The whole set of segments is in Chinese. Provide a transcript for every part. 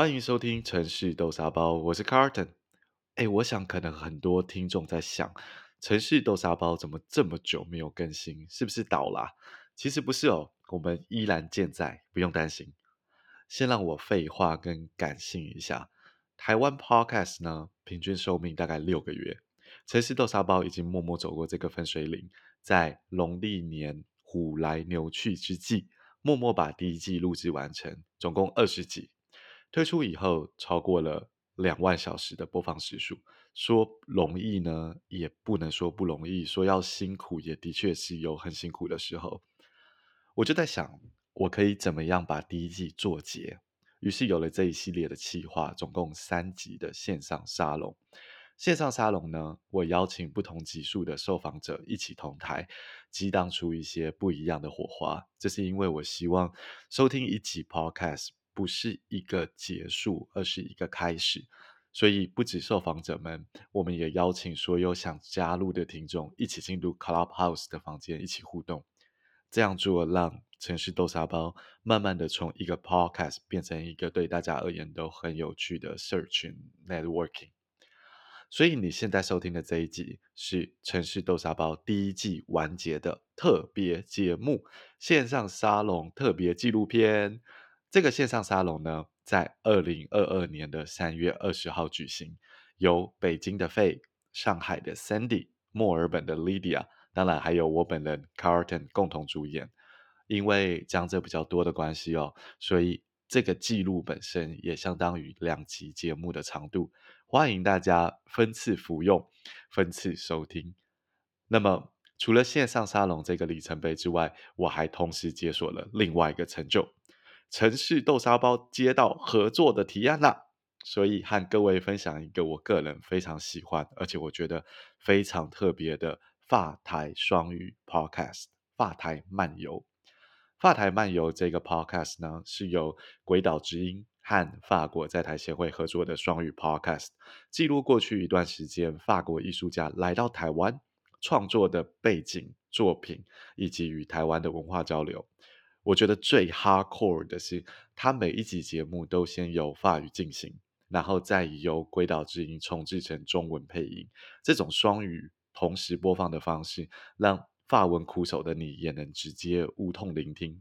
欢迎收听城市豆沙包，我是 Carton。哎，我想可能很多听众在想，城市豆沙包怎么这么久没有更新？是不是倒了？其实不是哦，我们依然健在，不用担心。先让我废话跟感性一下，台湾 Podcast 呢，平均寿命大概六个月。城市豆沙包已经默默走过这个分水岭，在农历年虎来牛去之际，默默把第一季录制完成，总共二十集。推出以后，超过了两万小时的播放时数。说容易呢，也不能说不容易；说要辛苦，也的确是有很辛苦的时候。我就在想，我可以怎么样把第一季做结？于是有了这一系列的企划，总共三集的线上沙龙。线上沙龙呢，我邀请不同级数的受访者一起同台，激荡出一些不一样的火花。这是因为我希望收听一集 Podcast 不是一个结束，而是一个开始。所以不止受访者们，我们也邀请所有想加入的听众一起进入 Clubhouse 的房间，一起互动。这样做让城市豆沙包慢慢的从一个 Podcast 变成一个对大家而言都很有趣的 Search Networking。所以你现在收听的这一集是城市豆沙包第一季完结的特别节目线上沙龙特别纪录片。这个线上沙龙呢，在二零二二年的三月二十号举行，由北京的 fay、上海的 Sandy、墨尔本的 Lydia，当然还有我本人 Carlton 共同主演。因为讲者比较多的关系哦，所以这个记录本身也相当于两集节目的长度。欢迎大家分次服用，分次收听。那么，除了线上沙龙这个里程碑之外，我还同时解锁了另外一个成就——城市豆沙包接到合作的提案啦。所以，和各位分享一个我个人非常喜欢，而且我觉得非常特别的法台双语 Podcast—— 法台漫游。法台漫游这个 Podcast 呢，是由鬼岛之音。和法国在台协会合作的双语 Podcast，记录过去一段时间法国艺术家来到台湾创作的背景作品，以及与台湾的文化交流。我觉得最 hardcore 的是，他每一集节目都先由法语进行，然后再由诡岛之音重制成中文配音。这种双语同时播放的方式，让法文苦手的你也能直接无痛聆听。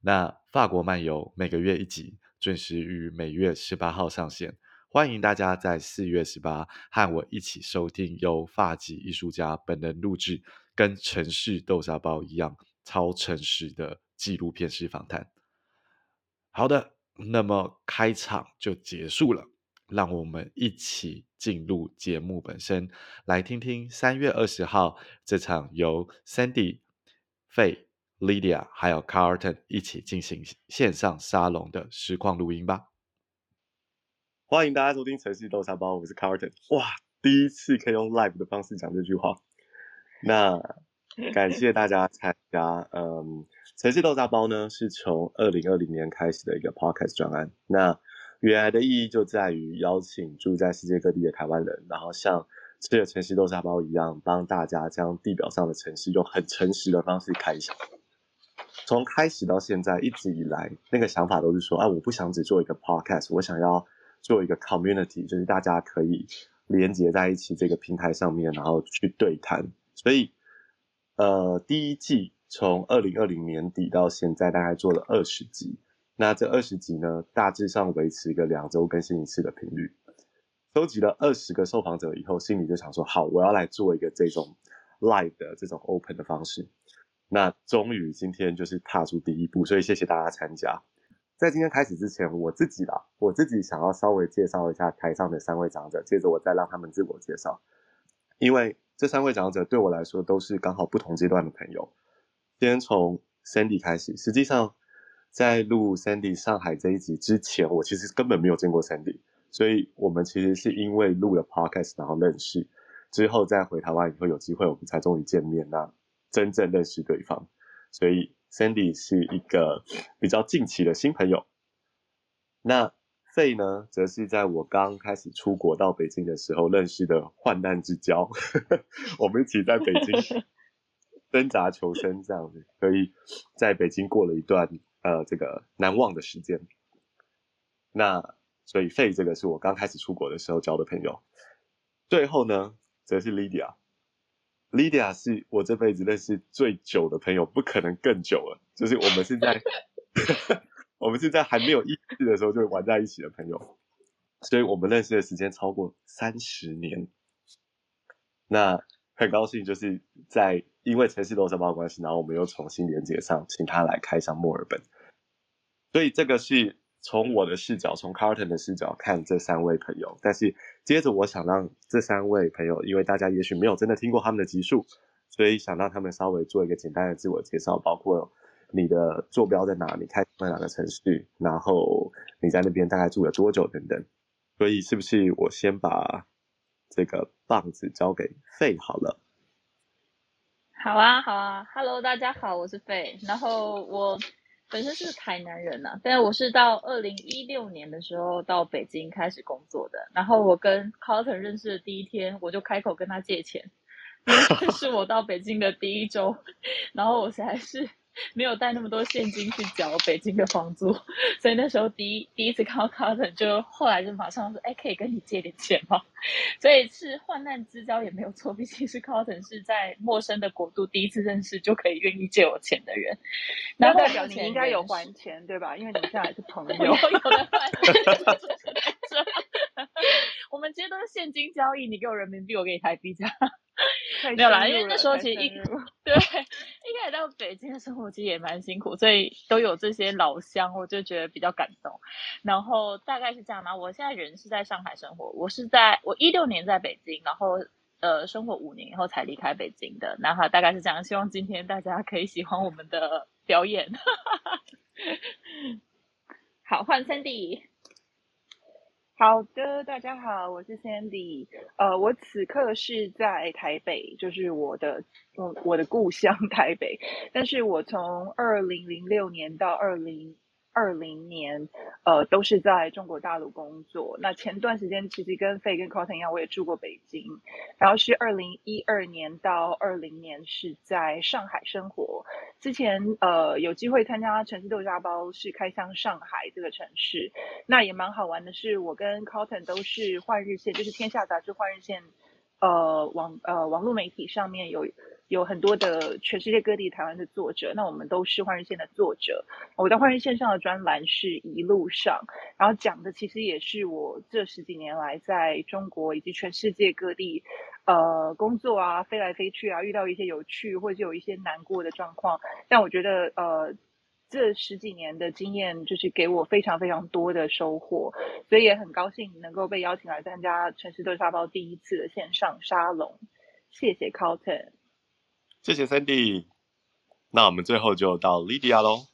那法国漫游每个月一集。准时于每月十八号上线，欢迎大家在四月十八和我一起收听由法籍艺术家本人录制，跟城市豆沙包一样超诚实的纪录片式访谈。好的，那么开场就结束了，让我们一起进入节目本身，来听听三月二十号这场由 Sandy、Faye。Lydia 还有 Carlton 一起进行线上沙龙的实况录音吧。欢迎大家收听城市豆沙包，我是 Carlton。哇，第一次可以用 live 的方式讲这句话。那感谢大家参加。嗯，城市豆沙包呢是从二零二零年开始的一个 podcast 专案。那原来的意义就在于邀请住在世界各地的台湾人，然后像这个城市豆沙包一样，帮大家将地表上的城市用很诚实的方式开箱。从开始到现在，一直以来那个想法都是说，啊，我不想只做一个 podcast，我想要做一个 community，就是大家可以连接在一起这个平台上面，然后去对谈。所以，呃，第一季从二零二零年底到现在，大概做了二十集。那这二十集呢，大致上维持一个两周更新一次的频率。收集了二十个受访者以后，心里就想说，好，我要来做一个这种 live 的这种 open 的方式。那终于今天就是踏出第一步，所以谢谢大家参加。在今天开始之前，我自己啦，我自己想要稍微介绍一下台上的三位长者，接着我再让他们自我介绍。因为这三位长者对我来说都是刚好不同阶段的朋友。先从 Sandy 开始，实际上在录 Sandy 上海这一集之前，我其实根本没有见过 Sandy，所以我们其实是因为录了 Podcast 然后认识，之后再回台湾以后有机会，我们才终于见面那。真正认识对方，所以 Sandy 是一个比较近期的新朋友。那 Fe 呢，则是在我刚开始出国到北京的时候认识的患难之交，我们一起在北京挣扎求生，这样子，所以在北京过了一段呃这个难忘的时间。那所以费这个是我刚开始出国的时候交的朋友。最后呢，则是 Lydia。Lydia 是我这辈子认识最久的朋友，不可能更久了。就是我们是在 我们是在还没有意识的时候就玩在一起的朋友，所以我们认识的时间超过三十年。那很高兴，就是在因为城市豆沙包关系，然后我们又重新连接上，请他来开箱墨尔本。所以这个是从我的视角，从 Carlton 的视角看这三位朋友。但是接着我想让这三位朋友，因为大家也许没有真的听过他们的集数，所以想让他们稍微做一个简单的自我介绍，包括你的坐标在哪里，你开在哪个城市，然后你在那边大概住了多久等等。所以是不是我先把这个棒子交给费好了？好啊，好啊，Hello，大家好，我是费，然后我。本身是台南人呐、啊，但是我是到二零一六年的时候到北京开始工作的。然后我跟 Carlton 认识的第一天，我就开口跟他借钱，因为是我到北京的第一周，然后我现在是。没有带那么多现金去缴北京的房租，所以那时候第一第一次看到 Carlton 就后来就马上说，哎，可以跟你借点钱吗？所以是患难之交也没有错，毕竟是 Carlton 是在陌生的国度第一次认识就可以愿意借我钱的人。那代表你应该有还钱对吧？因为你现在还是朋友，有有的还。我们其实都是现金交易，你给我人民币，我给你台币，这样。没有啦，因为那时候其实一对一开始到北京的生活其实也蛮辛苦，所以都有这些老乡，我就觉得比较感动。然后大概是这样嘛，我现在人是在上海生活，我是在我一六年在北京，然后呃生活五年以后才离开北京的。然后大概是这样，希望今天大家可以喜欢我们的表演。好，换 Sandy。好的，大家好，我是 Sandy。呃，我此刻是在台北，就是我的，我我的故乡 台北。但是我从二零零六年到二零。二零年，呃，都是在中国大陆工作。那前段时间其实跟费跟 Cotton 一样，我也住过北京。然后是二零一二年到二零年是在上海生活。之前呃有机会参加城市豆沙包，是开箱上海这个城市。那也蛮好玩的是，我跟 Cotton 都是换日线，就是天下杂志换日线，呃网呃网络媒体上面有。有很多的全世界各地台湾的作者，那我们都是换日线的作者。我在换日线上的专栏是一路上，然后讲的其实也是我这十几年来在中国以及全世界各地，呃，工作啊，飞来飞去啊，遇到一些有趣或者有一些难过的状况。但我觉得，呃，这十几年的经验就是给我非常非常多的收获，所以也很高兴能够被邀请来参加城市豆沙包第一次的线上沙龙。谢谢 Carlton。谢谢 Sandy，那我们最后就到 Lydia 喽。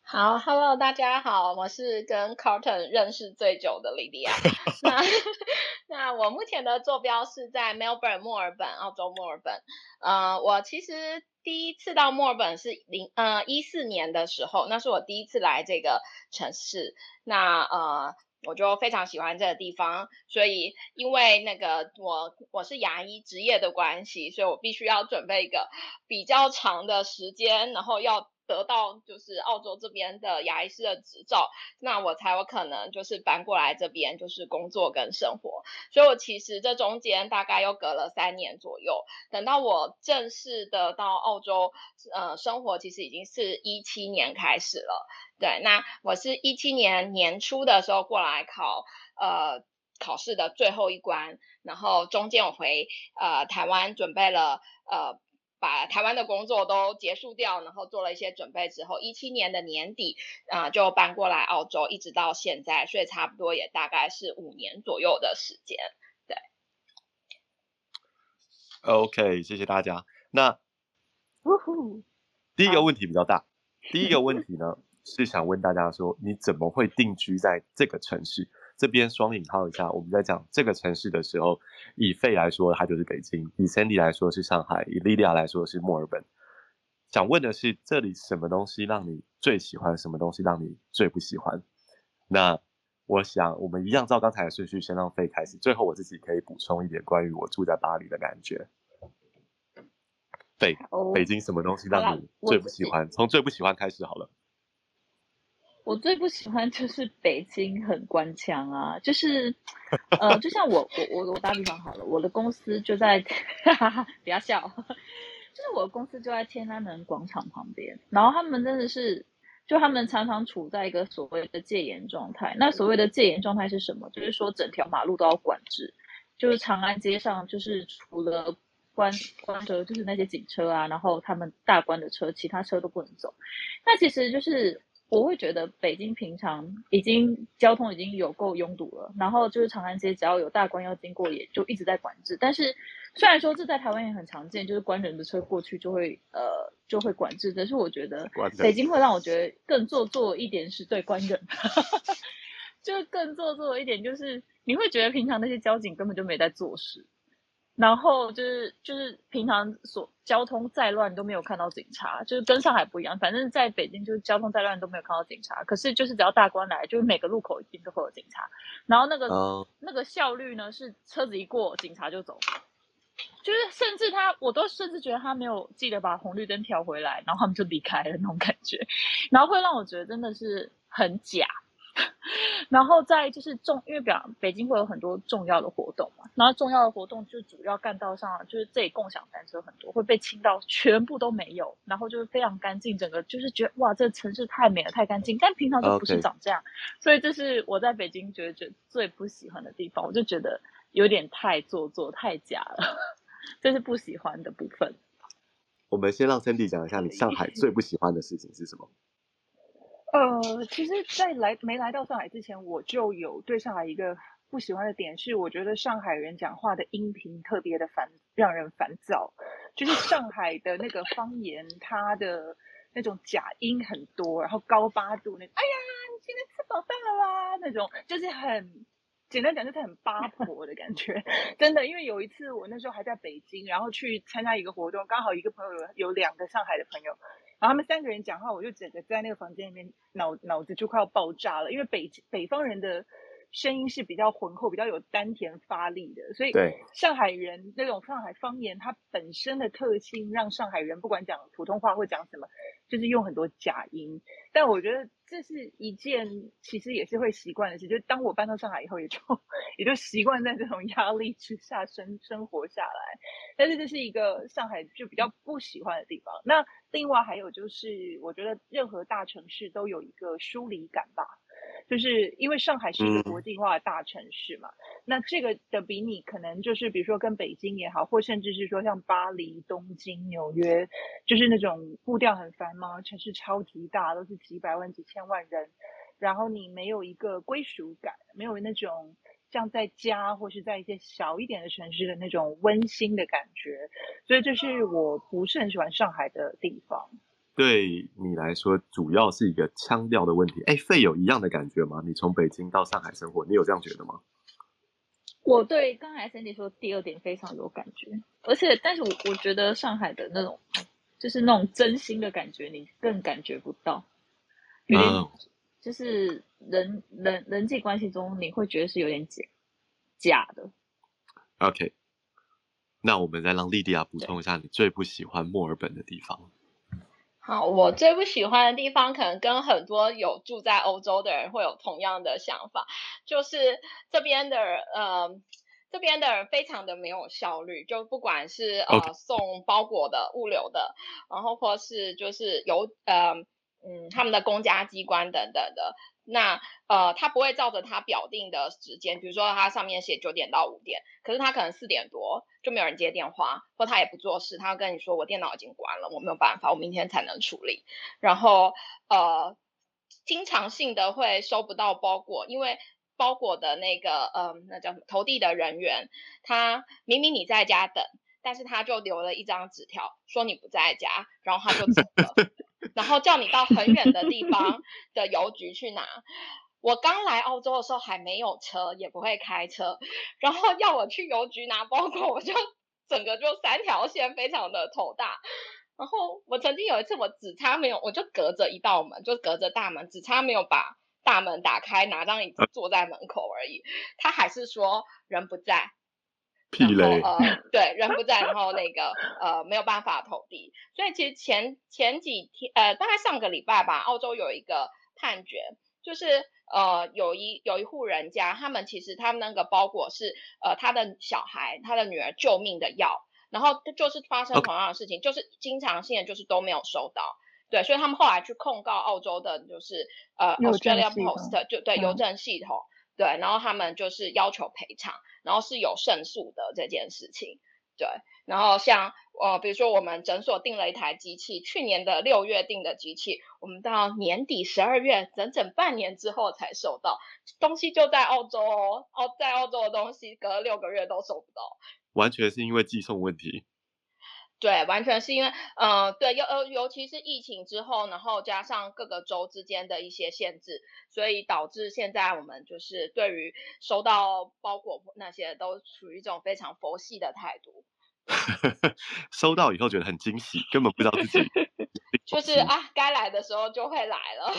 好，Hello，大家好，我是跟 Carlton 认识最久的 Lydia。那 那我目前的坐标是在 Melbourne 墨尔本，澳洲墨尔本。呃，我其实第一次到墨尔本是零呃一四年的时候，那是我第一次来这个城市。那呃。我就非常喜欢这个地方，所以因为那个我我是牙医职业的关系，所以我必须要准备一个比较长的时间，然后要得到就是澳洲这边的牙医师的执照，那我才有可能就是搬过来这边就是工作跟生活。所以我其实这中间大概又隔了三年左右，等到我正式的到澳洲呃生活，其实已经是一七年开始了。对，那我是一七年年初的时候过来考，呃，考试的最后一关，然后中间我回呃台湾准备了，呃，把台湾的工作都结束掉，然后做了一些准备之后，一七年的年底啊，呃，就搬过来澳洲，一直到现在，所以差不多也大概是五年左右的时间。对，OK，谢谢大家。那，呜呼，第一个问题比较大，第一个问题呢？是想问大家说，你怎么会定居在这个城市？这边双引号一下，我们在讲这个城市的时候，以费来说，它就是北京；以 Sandy 来说是上海；以 Lydia 来说是墨尔本。想问的是，这里什么东西让你最喜欢？什么东西让你最不喜欢？那我想，我们一样照刚才的顺序，先让费开始，最后我自己可以补充一点关于我住在巴黎的感觉。费，北京什么东西让你最不喜欢？从最不喜欢开始好了。我最不喜欢就是北京很官腔啊，就是呃，就像我我我我打比方好了，我的公司就在，哈哈哈，不要笑，就是我的公司就在天安门广场旁边，然后他们真的是，就他们常常处在一个所谓的戒严状态。那所谓的戒严状态是什么？就是说整条马路都要管制，就是长安街上就是除了关关着就是那些警车啊，然后他们大关的车，其他车都不能走。那其实就是。我会觉得北京平常已经交通已经有够拥堵了，然后就是长安街只要有大官要经过，也就一直在管制。但是虽然说这在台湾也很常见，就是官人的车过去就会呃就会管制，但是我觉得北京会让我觉得更做作一点是对官人，就更做作一点就是你会觉得平常那些交警根本就没在做事。然后就是就是平常所交通再乱都没有看到警察，就是跟上海不一样。反正在北京就是交通再乱都没有看到警察，可是就是只要大官来，就是每个路口一定都会有警察。然后那个、uh... 那个效率呢，是车子一过，警察就走。就是甚至他，我都甚至觉得他没有记得把红绿灯调回来，然后他们就离开了那种感觉。然后会让我觉得真的是很假。然后再就是重，因为比方北京会有很多重要的活动嘛，然后重要的活动就主要干道上就是这里共享单车很多会被清到全部都没有，然后就是非常干净，整个就是觉得哇，这个城市太美了，太干净。但平常就不是长这样.所以这是我在北京觉得觉得最不喜欢的地方，我就觉得有点太做作、太假了，这是不喜欢的部分。我们先让 Cindy 讲一下，你上海最不喜欢的事情是什么？呃，其实，在来没来到上海之前，我就有对上海一个不喜欢的点是，我觉得上海人讲话的音频特别的烦，让人烦躁。就是上海的那个方言，它的那种假音很多，然后高八度那，哎呀，你今天吃饱饭了啦，那种就是很简单讲，就是很八婆的感觉。真的，因为有一次我那时候还在北京，然后去参加一个活动，刚好一个朋友有有两个上海的朋友。然后他们三个人讲话，我就整个在那个房间里面脑脑子就快要爆炸了，因为北北方人的声音是比较浑厚、比较有丹田发力的，所以上海人那种上海方言，它本身的特性让上海人不管讲普通话或讲什么，就是用很多假音。但我觉得这是一件其实也是会习惯的事，就当我搬到上海以后，也就也就习惯在这种压力之下生生活下来。但是这是一个上海就比较不喜欢的地方。那另外还有就是，我觉得任何大城市都有一个疏离感吧，就是因为上海是一个国际化的大城市嘛。嗯、那这个的比你可能就是，比如说跟北京也好，或甚至是说像巴黎、东京、纽约，就是那种步调很繁忙，城市超级大，都是几百万、几千万人，然后你没有一个归属感，没有那种。像在家或是在一些小一点的城市的那种温馨的感觉，所以这是我不是很喜欢上海的地方。对你来说，主要是一个腔调的问题。哎，费有一样的感觉吗？你从北京到上海生活，你有这样觉得吗？我对刚才 Sandy 说第二点非常有感觉，而且，但是我我觉得上海的那种，就是那种真心的感觉，你更感觉不到。嗯。就是人人人际关系中，你会觉得是有点假假的。OK，那我们再让莉迪亚补充一下你最不喜欢墨尔本的地方。好，我最不喜欢的地方，可能跟很多有住在欧洲的人会有同样的想法，就是这边的呃，这边的人非常的没有效率，就不管是呃、送包裹的物流的，然后或是就是邮呃。嗯，他们的公家机关等等的，那呃，他不会照着他表定的时间，比如说他上面写九点到五点，可是他可能四点多就没有人接电话，或他也不做事，他要跟你说我电脑已经关了，我没有办法，我明天才能处理。然后呃，经常性的会收不到包裹，因为包裹的那个呃，那叫什么投递的人员，他明明你在家等，但是他就留了一张纸条说你不在家，然后他就走了。然后叫你到很远的地方 的邮局去拿。我刚来澳洲的时候还没有车，也不会开车，然后要我去邮局拿包裹，我就 整个就三条线，非常的头大。然后我曾经有一次，我只差没有，我就隔着一道门，就隔着大门，只差没有把大门打开，拿张椅子坐在门口而已。他还是说人不在。屁嘞！呃，对，人不在，然后那个呃没有办法投递，所以其实前前几天呃大概上个礼拜吧，澳洲有一个判决，就是呃有一有一户人家，他们其实他们那个包裹是呃他的小孩他的女儿救命的药，然后就是发生同样的事情.就是经常性的就是都没有收到。对，所以他们后来去控告澳洲的，就是呃 Australia Post，就对邮政系统，对，然后他们就是要求赔偿，然后是有胜诉的这件事情，对，然后像呃，比如说我们诊所订了一台机器，去年的六月订的机器，我们到年底十二月，整整半年之后才收到，东西就在澳洲哦，哦，在澳洲的东西隔了六个月都收不到，完全是因为寄送问题。对，完全是因为，呃，对，尤尤尤其是疫情之后，然后加上各个州之间的一些限制，所以导致现在我们就是对于收到包裹那些都处于一种非常佛系的态度。收到以后觉得很惊喜，根本不知道自己 就是啊，该来的时候就会来了，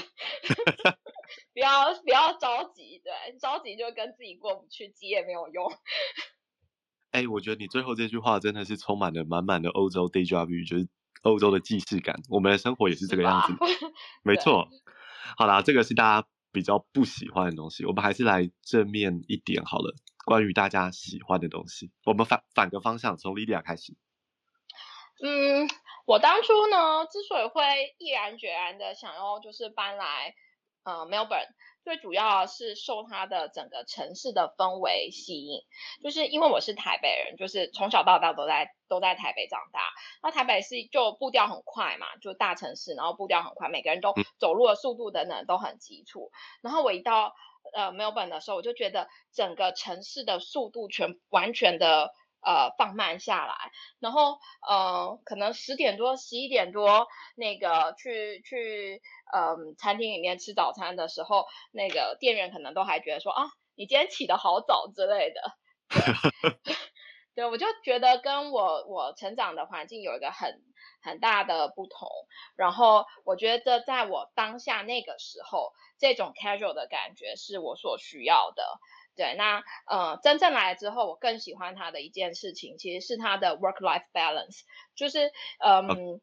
不要不要着急，对，着急就跟自己过不去，急也没有用。哎，我觉得你最后这句话真的是充满了满满的欧洲 déjà vu，就是欧洲的既视感。我们的生活也是这个样子，没错。好啦，这个是大家比较不喜欢的东西，我们还是来正面一点好了。关于大家喜欢的东西，我们反反个方向，从 Lydia 开始。嗯，我当初呢，之所以会毅然决然的想要就是搬来呃 Melbourne。最主要是受它的整个城市的氛围吸引，就是因为我是台北人，就是从小到大都在都在台北长大。那台北是就步调很快嘛，就大城市，然后步调很快，每个人都走路的速度等等都很急促。然后我一到呃 Melbourne 的时候，我就觉得整个城市的速度全完全的。呃，放慢下来，然后呃，可能十点多、十一点多，那个去去呃餐厅里面吃早餐的时候，那个店员可能都还觉得说啊，你今天起得好早之类的。对，对，我就觉得跟我我成长的环境有一个很很大的不同。然后我觉得在我当下那个时候，这种 casual 的感觉是我所需要的。对，那呃，真正来了之后，我更喜欢他的一件事情，其实是他的 work-life balance，就是嗯，呃、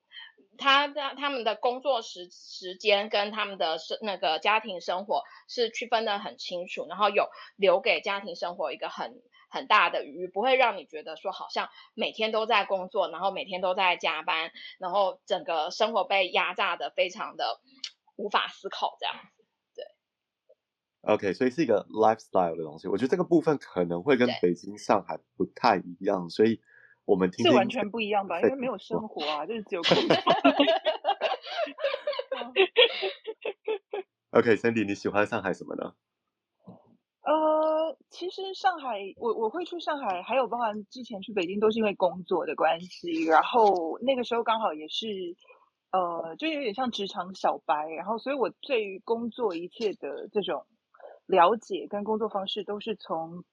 他的他们的工作时时间跟他们的生那个家庭生活是区分的很清楚，然后有留给家庭生活一个很很大的余裕，不会让你觉得说好像每天都在工作，然后每天都在加班，然后整个生活被压榨的非常的无法思考这样。OK，所以是一个 lifestyle 的东西。我觉得这个部分可能会跟北京、上海不太一样，所以我们听，听是完全不一样吧？因为没有生活啊，就是只有工作。ok candy 你喜欢上海什么呢？呃，其实上海，我我会去上海，还有包含之前去北京，都是因为工作的关系。然后那个时候刚好也是，呃，就有点像职场小白。然后，所以我对于工作一切的这种。了解跟工作方式都是从，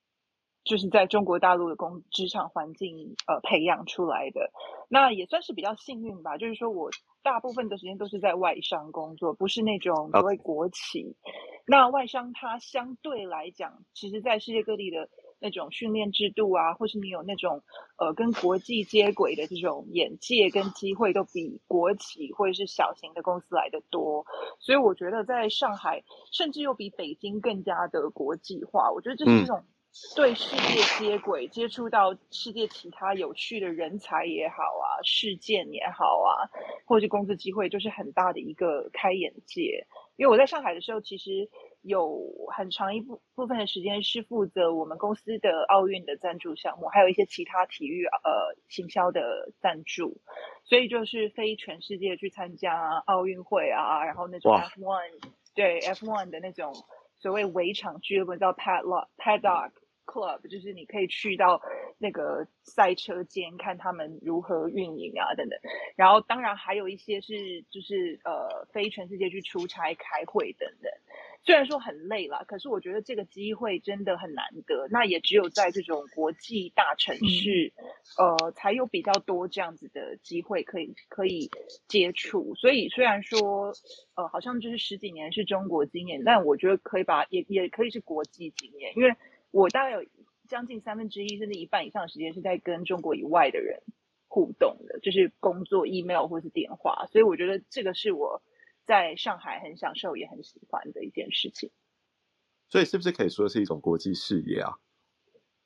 就是在中国大陆的工职场环境呃培养出来的，那也算是比较幸运吧。就是说我大部分的时间都是在外商工作，不是那种所谓国企。那外商它相对来讲，其实在世界各地的。那种训练制度啊，或是你有那种呃跟国际接轨的这种眼界跟机会，都比国企或者是小型的公司来得多。所以我觉得在上海，甚至又比北京更加的国际化。我觉得这是一种对世界接轨、接触到世界其他有趣的人才也好啊，事件也好啊，或者是工作机会，就是很大的一个开眼界。因为我在上海的时候，其实。有很长一部部分的时间是负责我们公司的奥运的赞助项目，还有一些其他体育呃行销的赞助，所以就是飞全世界去参加奥运会啊，然后那种 F1 哇对 F1 的那种所谓围场俱乐部叫 Padlock Paddock Club，就是你可以去到那个赛车间看他们如何运营啊等等，然后当然还有一些是就是呃飞全世界去出差开会等等。虽然说很累啦，可是我觉得这个机会真的很难得。那也只有在这种国际大城市，嗯、呃，才有比较多这样子的机会可以可以接触。所以虽然说，呃，好像就是十几年是中国经验，但我觉得可以把也也可以是国际经验，因为我大概有将近三分之一甚至一半以上的时间是在跟中国以外的人互动的，就是工作、email 或是电话。所以我觉得这个是我。在上海很享受也很喜欢的一件事情。所以是不是可以说是一种国际视野啊？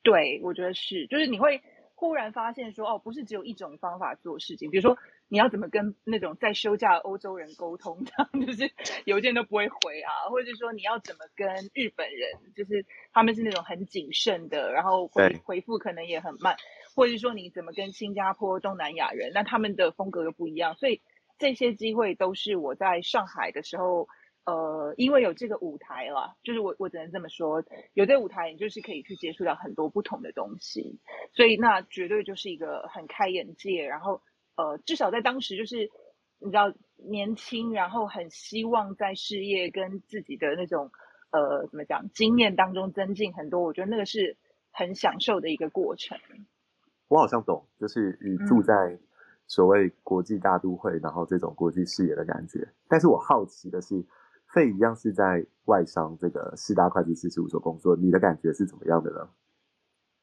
对，我觉得是，就是你会忽然发现说，哦，不是只有一种方法做事情。比如说，你要怎么跟那种在休假的欧洲人沟通，这样就是邮件都不会回啊，或者是说你要怎么跟日本人，就是他们是那种很谨慎的，然后回回复可能也很慢，或者是说你怎么跟新加坡、东南亚人，那他们的风格又不一样，所以这些机会都是我在上海的时候。呃，因为有这个舞台了，就是我我只能这么说，有这个舞台，你就是可以去接触到很多不同的东西，所以那绝对就是一个很开眼界，然后呃，至少在当时就是你知道年轻，然后很希望在事业跟自己的那种呃怎么讲经验当中增进很多，我觉得那个是很享受的一个过程。我好像懂，就是你住在所谓国际大都会，然后这种国际视野的感觉，但是我好奇的是。费一样是在外商这个四大会计师事务所工作，你的感觉是怎么样的呢？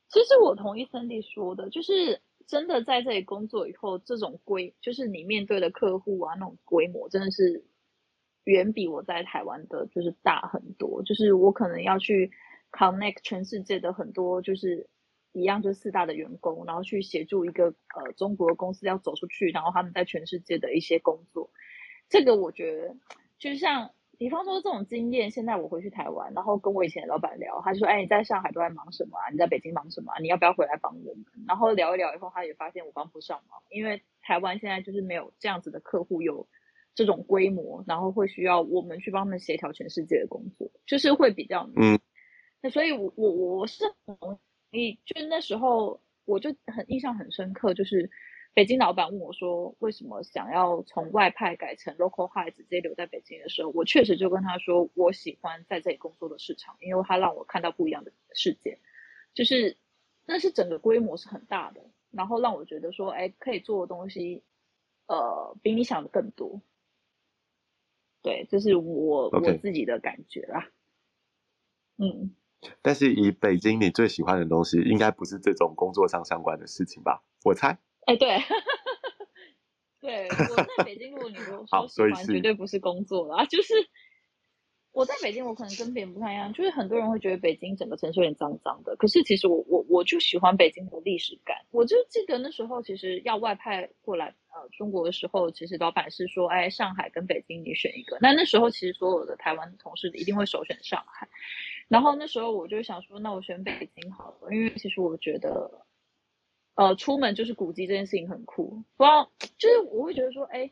其实我同意 Cindy 说的，就是真的在这里工作以后，这种规就是你面对的客户啊，那种规模真的是远比我在台湾的就是大很多。就是我可能要去 connect 全世界的很多就是一样就是四大的员工，然后去协助一个呃中国公司要走出去，然后他们在全世界的一些工作，这个我觉得就像。比方说这种经验，现在我回去台湾，然后跟我以前的老板聊，他就说：“哎，你在上海都在忙什么啊？你在北京忙什么啊？你要不要回来帮我们？”然后聊一聊以后，他也发现我帮不上忙，因为台湾现在就是没有这样子的客户有这种规模，然后会需要我们去帮他们协调全世界的工作，就是会比较嗯。那所以我，我我我是很同意，就那时候我就很印象很深刻，就是。北京老板问我说：“为什么想要从外派改成 local hire 直接留在北京的时候，我确实就跟他说，我喜欢在这里工作的市场，因为他让我看到不一样的世界，就是那是整个规模是很大的，然后让我觉得说，哎，可以做的东西，呃，比你想的更多。对，这是我.我自己的感觉啦。嗯，但是以北京你最喜欢的东西，应该不是这种工作上相关的事情吧？我猜。”哎，对，对，我在北京，如果你说说喜欢，绝对不是工作啦，就是我在北京，我可能跟别人不太一样，就是很多人会觉得北京整个城市有点脏脏的，可是其实我我我就喜欢北京的历史感。我就记得那时候其实要外派过来呃中国的时候，其实老板是说，哎，上海跟北京你选一个。那那时候其实所有的台湾同事一定会首选上海，然后那时候我就想说，那我选北京好了，因为其实我觉得。呃，出门就是古迹这件事情很酷，不知道就是我会觉得说，哎，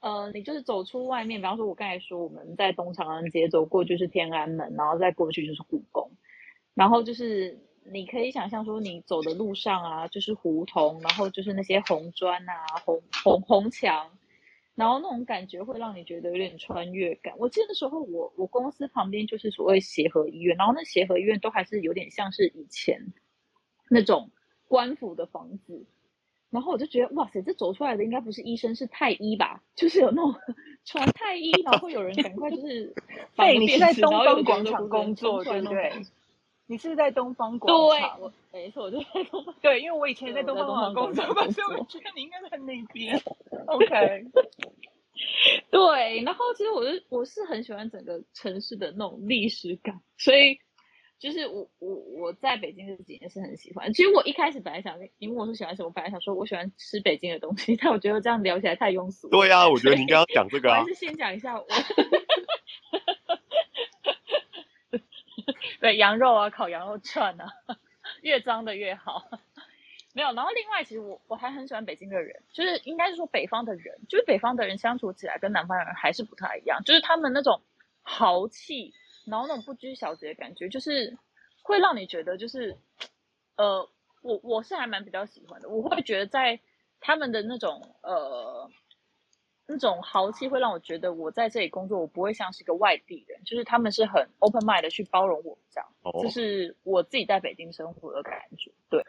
呃，你就是走出外面，比方说我刚才说我们在东长安街走过就是天安门，然后再过去就是故宫，然后就是你可以想象说你走的路上啊，就是胡同，然后就是那些红砖啊、红红红墙，然后那种感觉会让你觉得有点穿越感。我记得那时候我我公司旁边就是所谓协和医院，然后那协和医院都还是有点像是以前那种。官府的房子，然后我就觉得哇塞，这走出来的应该不是医生，是太医吧？就是有那种 穿太医，然后会有人赶快就是。对，你是在东方广场工作，对不对？你是在东方广场？对，没错，我就在东方。对，因为我以前在东方广场工作，所以我觉得你应该在那边。OK。对，然后其实我是我是很喜欢整个城市的那种历史感，所以。就是我我我在北京这几年是很喜欢。其实我一开始本来想，你问我是喜欢什么，我本来想说我喜欢吃北京的东西，但我觉得这样聊起来太庸俗。对呀、啊，我觉得你应该要讲这个啊。我还是先讲一下我。对，羊肉啊，烤羊肉串啊，越脏的越好。没有，然后另外其实我我还很喜欢北京的人，就是应该是说北方的人，就是北方的人相处起来跟南方人还是不太一样，就是他们那种豪气。然后那种不拘小节的感觉，就是会让你觉得，就是，呃，我我是还蛮比较喜欢的。我会觉得在他们的那种呃那种豪气，会让我觉得我在这里工作，我不会像是一个外地人，就是他们是很 open mind 的去包容我这样。哦，是我自己在北京生活的感觉。对，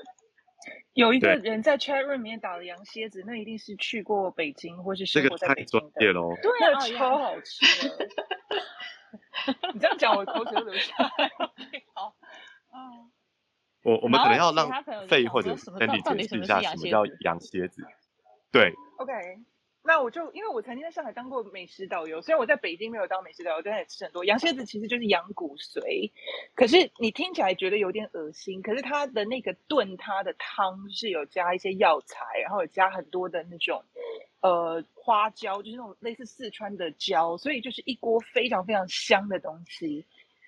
有一个人在 chat room 里面打了羊蝎子，那一定是去过北京或是生活在北京的。这个太专业了，对，那个超好 吃的。你这样讲，我口水都流下来。好，嗯，我我们可能要让费或者 Sandy 解释一下什么叫羊蝎子。对，OK，那我就因为我曾经在上海当过美食导游，虽然我在北京没有当美食导游，但也吃很多羊蝎子，其实就是羊骨髓。可是你听起来觉得有点恶心，可是它的那个炖它的汤是有加一些药材，然后有加很多的那种呃花椒，就是那种类似四川的椒，所以就是一锅非常非常香的东西。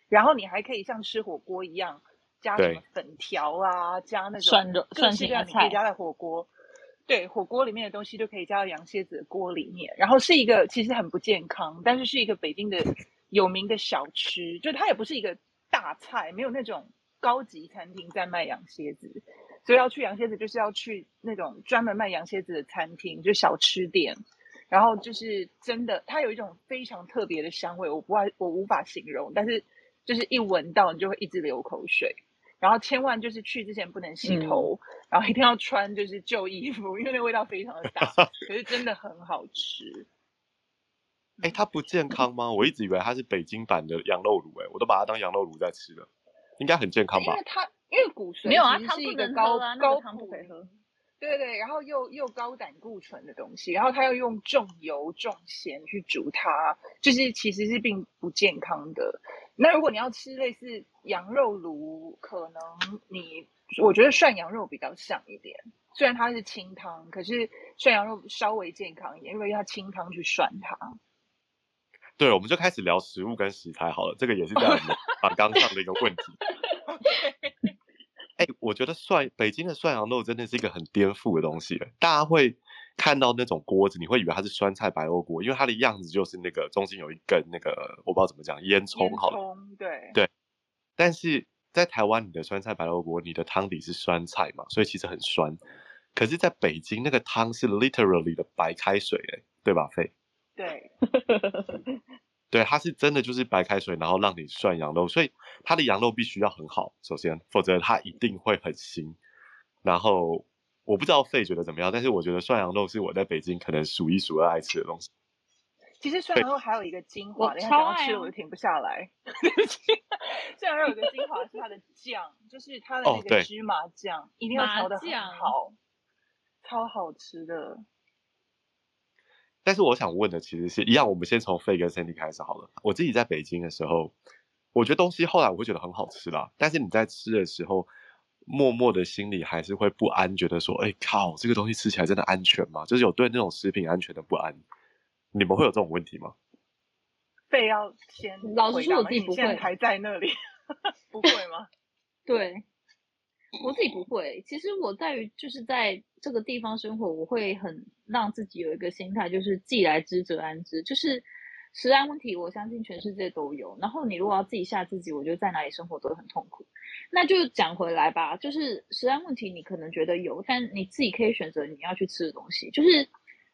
然后你还可以像吃火锅一样加什么粉条啊，加那种涮肉、涮青菜，你可以加在火锅。对，火锅里面的东西就可以加到羊蝎子的锅里面，然后是一个其实很不健康，但是是一个北京的有名的小吃，就它也不是一个大菜，没有那种高级餐厅在卖羊蝎子，所以要去羊蝎子就是要去那种专门卖羊蝎子的餐厅，就小吃店，然后就是真的，它有一种非常特别的香味，我不爱，我无法形容，但是就是一闻到你就会一直流口水。然后千万就是去之前不能洗头，嗯、然后一定要穿就是旧衣服，因为那个味道非常的大，可是真的很好吃。哎，它不健康吗？我一直以为它是北京版的羊肉炉，哎，我都把它当羊肉炉在吃了，应该很健康吧？因为它因为骨髓没有啊，它是一个高啊、高糖不可以喝。对对，然后又又高胆固醇的东西，然后它又用重油重咸去煮它，就是其实是并不健康的。那如果你要吃类似羊肉炉，可能你我觉得涮羊肉比较像一点，虽然它是清汤，可是涮羊肉稍微健康一点，因为要清汤去涮它。对，我们就开始聊食物跟食材好了，这个也是在我们访纲上的一个问题。哎，我觉得涮北京的涮羊肉真的是一个很颠覆的东西。大家会看到那种锅子，你会以为它是酸菜白肉锅，因为它的样子就是那个中间有一根那个我不知道怎么讲烟囱，好了，对对。但是在台湾，你的酸菜白萝卜，你的汤底是酸菜嘛，所以其实很酸。可是在北京，那个汤是 literally 的白开水，哎，对吧，费？对。对，它是真的就是白开水，然后让你涮羊肉，所以它的羊肉必须要很好，首先，否则它一定会很腥。然后我不知道费觉得怎么样，但是我觉得涮羊肉是我在北京可能数一数二爱吃的东西。其实涮羊肉还有一个精华，等下讲到吃我就停不下来。涮羊肉有个精华是它的酱，就是它的那个芝麻酱，哦、一定要调的很好，超好吃的。但是我想问的其实是一样，我们先从费跟 Sandy 开始好了。我自己在北京的时候，我觉得东西后来我会觉得很好吃啦。但是你在吃的时候，默默的心里还是会不安，觉得说：“哎靠，这个东西吃起来真的安全吗？”就是有对那种食品安全的不安。你们会有这种问题吗？费要先，老实说我自己不会，还在那里，不会吗？对。我自己不会，其实我在于就是在这个地方生活，我会很让自己有一个心态，就是既来之则安之，就是食安问题，我相信全世界都有。然后你如果要自己吓自己，我觉得在哪里生活都很痛苦。那就讲回来吧，就是食安问题，你可能觉得有，但你自己可以选择你要去吃的东西，就是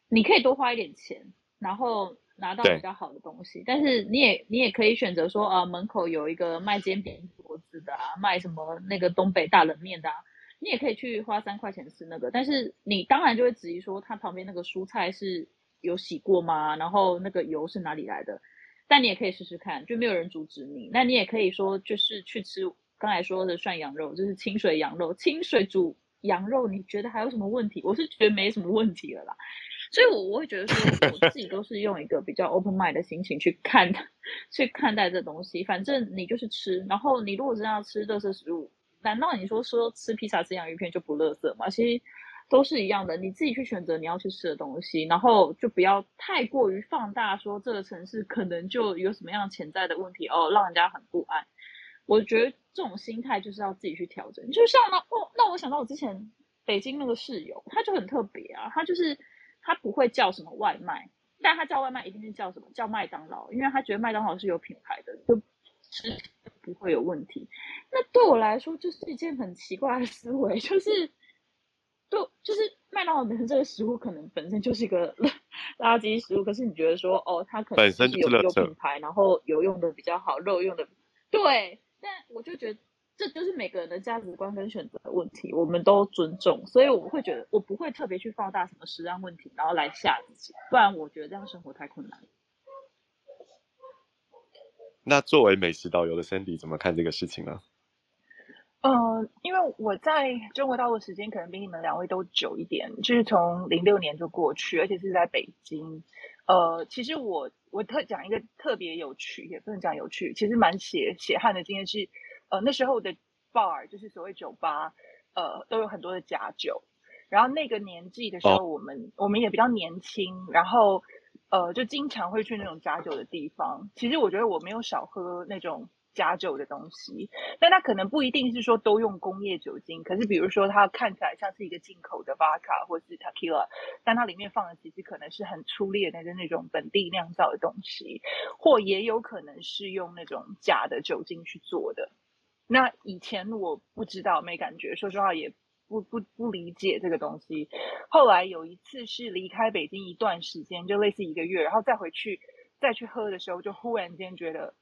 你可以多花一点钱，然后。拿到比较好的东西，但是你也你也可以选择说啊，门口有一个卖煎饼果子的啊，卖什么那个东北大冷面的啊，你也可以去花三块钱吃那个，但是你当然就会质疑说，它旁边那个蔬菜是有洗过吗？然后那个油是哪里来的？但你也可以试试看，就没有人阻止你。那你也可以说，就是去吃刚才说的涮羊肉，就是清水羊肉，清水煮羊肉，你觉得还有什么问题？我是觉得没什么问题了啦。所以，我我会觉得说，我自己都是用一个比较 open mind 的心情去看，去看待这东西。反正你就是吃，然后你如果真的要吃垃圾食物，难道你说说吃披萨、吃洋芋片就不垃圾吗？其实都是一样的，你自己去选择你要去吃的东西，然后就不要太过于放大说这个城市可能就有什么样潜在的问题哦，让人家很不安。我觉得这种心态就是要自己去调整。就像呢，哦，那我想到我之前北京那个室友，他就很特别啊，他就是。他不会叫什么外卖，但他叫外卖一定是叫什么？叫麦当劳，因为他觉得麦当劳是有品牌的，就吃不会有问题。那对我来说，就是一件很奇怪的思维，就是，就就是麦当劳本身这个食物可能本身就是一个垃圾食物，可是你觉得说，哦，它可能本身有有品牌，然后油用的比较好，肉用的对，但我就觉得。这就是每个人的价值观跟选择的问题，我们都尊重，所以我会觉得我不会特别去放大什么食安问题，然后来吓自己，不然我觉得这样生活太困难。那作为美食导游的 Sandy 怎么看这个事情呢？呃，因为我在中国大陆时间可能比你们两位都久一点，就是从零六年就过去，而且是在北京。呃，其实我我特讲一个特别有趣，也不能讲有趣，其实蛮血血汗的经验是，呃，那时候的 bar 就是所谓酒吧，呃，都有很多的假酒。然后那个年纪的时候，我们、哦、我们也比较年轻，然后呃，就经常会去那种假酒的地方。其实我觉得我没有少喝那种。假酒的东西，但它可能不一定是说都用工业酒精，可是比如说它看起来像是一个进口的 vodka 或是 tequila，但它里面放的其实可能是很粗劣的那种本地酿造的东西，或也有可能是用那种假的酒精去做的。那以前我不知道，没感觉，说实话也不不不理解这个东西。后来有一次是离开北京一段时间，就类似一个月，然后再回去再去喝的时候，就忽然间觉得。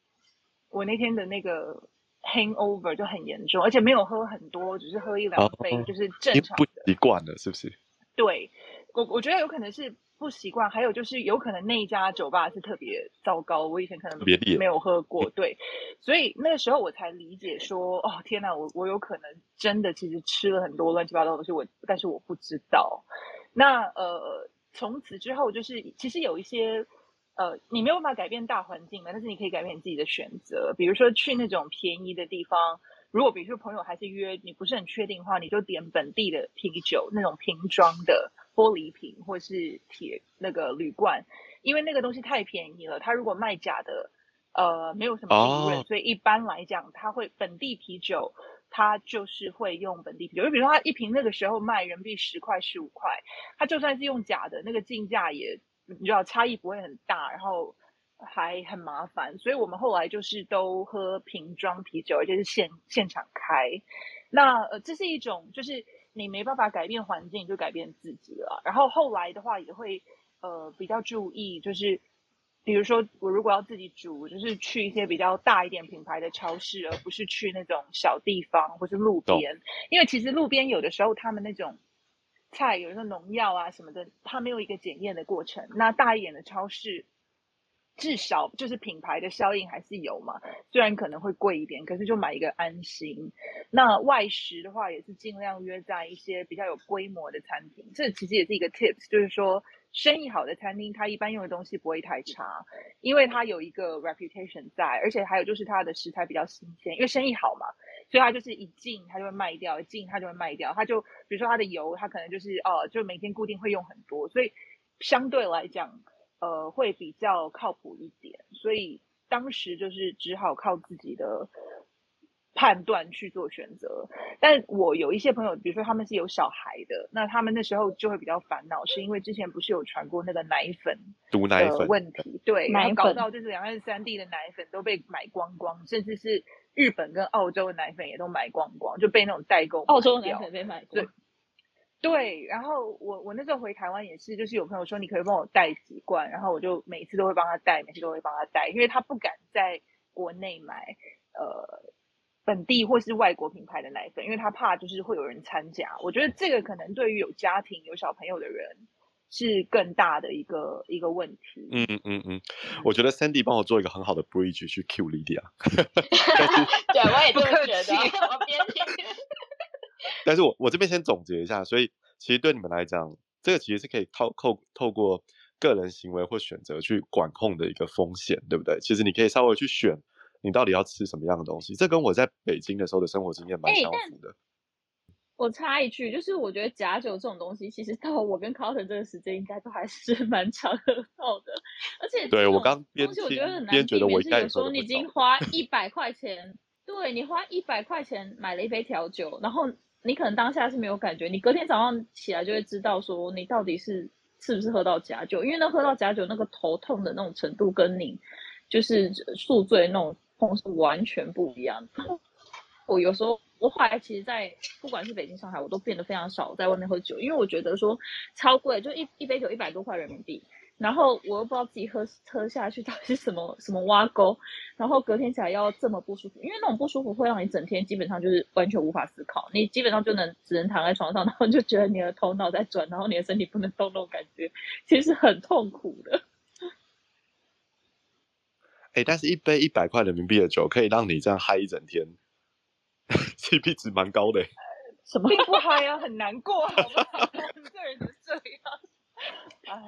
我那天的那个 hangover 就很严重，而且没有喝很多，只是喝一两杯，就是正常的。不习惯了，是不是？对，我我觉得有可能是不习惯，还有就是有可能那一家酒吧是特别糟糕，我以前可能没有喝过，对，所以那个时候我才理解说，哦天哪，我我有可能真的其实吃了很多乱七八糟的东西，我但是我不知道。那呃，从此之后就是其实有一些。呃，你没有办法改变大环境嘛，但是你可以改变你自己的选择。比如说去那种便宜的地方，如果比如说朋友还是约你不是很确定的话，你就点本地的啤酒，那种瓶装的玻璃瓶或是铁那个铝罐，因为那个东西太便宜了。他如果卖假的，呃，没有什么利润，所以一般来讲，他会本地啤酒，他就是会用本地啤酒。就比如说他一瓶那个时候卖人民币十块十五块，他就算是用假的，那个进价也。你知道差异不会很大，然后还很麻烦，所以我们后来就是都喝瓶装啤酒，而且是现现场开。那呃，这是一种就是你没办法改变环境，就改变自己了。然后后来的话也会呃比较注意，就是比如说我如果要自己煮，就是去一些比较大一点品牌的超市，而不是去那种小地方或是路边，因为其实路边有的时候他们那种。菜有一个农药啊什么的，它没有一个检验的过程。那大一点的超市，至少就是品牌的效应还是有嘛。虽然可能会贵一点，可是就买一个安心。那外食的话，也是尽量约在一些比较有规模的餐厅。这其实也是一个 tips，就是说生意好的餐厅，它一般用的东西不会太差，因为它有一个 reputation 在，而且还有就是它的食材比较新鲜，因为生意好嘛。所以它就是一进它就会卖掉，一进它就会卖掉。它就比如说它的油，它可能就是哦，就每天固定会用很多，所以相对来讲，呃，会比较靠谱一点。所以当时就是只好靠自己的判断去做选择。但我有一些朋友，比如说他们是有小孩的，那他们那时候就会比较烦恼，是因为之前不是有传过那个奶粉毒奶粉问题，对，然后搞到就是两岸三地的奶粉都被买光光，甚至是。日本跟澳洲的奶粉也都买光光，就被那种代购。澳洲的奶粉被买光。对，对。然后我我那时候回台湾也是，就是有朋友说你可以帮我带几罐，然后我就每次都会帮他带，每次都会帮他带，因为他不敢在国内买呃本地或是外国品牌的奶粉，因为他怕就是会有人掺假。我觉得这个可能对于有家庭有小朋友的人。是更大的一个一个问题。嗯嗯嗯嗯，我觉得 Sandy 帮我做一个很好的 bridge 去 Q Lydia。对，我也这么觉得。我边听。但是我我这边先总结一下，所以其实对你们来讲，这个其实是可以透透透过个人行为或选择去管控的一个风险，对不对？其实你可以稍微去选你到底要吃什么样的东西，这跟我在北京的时候的生活经验蛮相符的。欸我插一句，就是我觉得假酒这种东西，其实到我跟 Carlton 这个时间，应该都还是 蛮常喝到的。而且，对我刚边东西我觉得很难避免，是有时候你已经花一百块钱，对你花一百块钱买了一杯调酒，然后你可能当下是没有感觉，你隔天早上起来就会知道说你到底是是不是喝到假酒，因为那喝到假酒那个头痛的那种程度，跟你就是宿醉那种痛是完全不一样的。我有时候。我后来其实，在不管是北京、上海，我都变得非常少在外面喝酒，因为我觉得说超贵，就一一杯酒一百多块人民币，然后我又不知道自己喝喝下去到底是什么什么挖沟，然后隔天起来要这么不舒服，因为那种不舒服会让你整天基本上就是完全无法思考，你基本上就能只能躺在床上，然后就觉得你的头脑在转，然后你的身体不能动，那种感觉其实很痛苦的。哎，但是一杯一百块人民币的酒可以让你这样嗨一整天。CP 值蛮高的。什么？并不嗨呀，很难过，好不好？我们这人是这样。哎，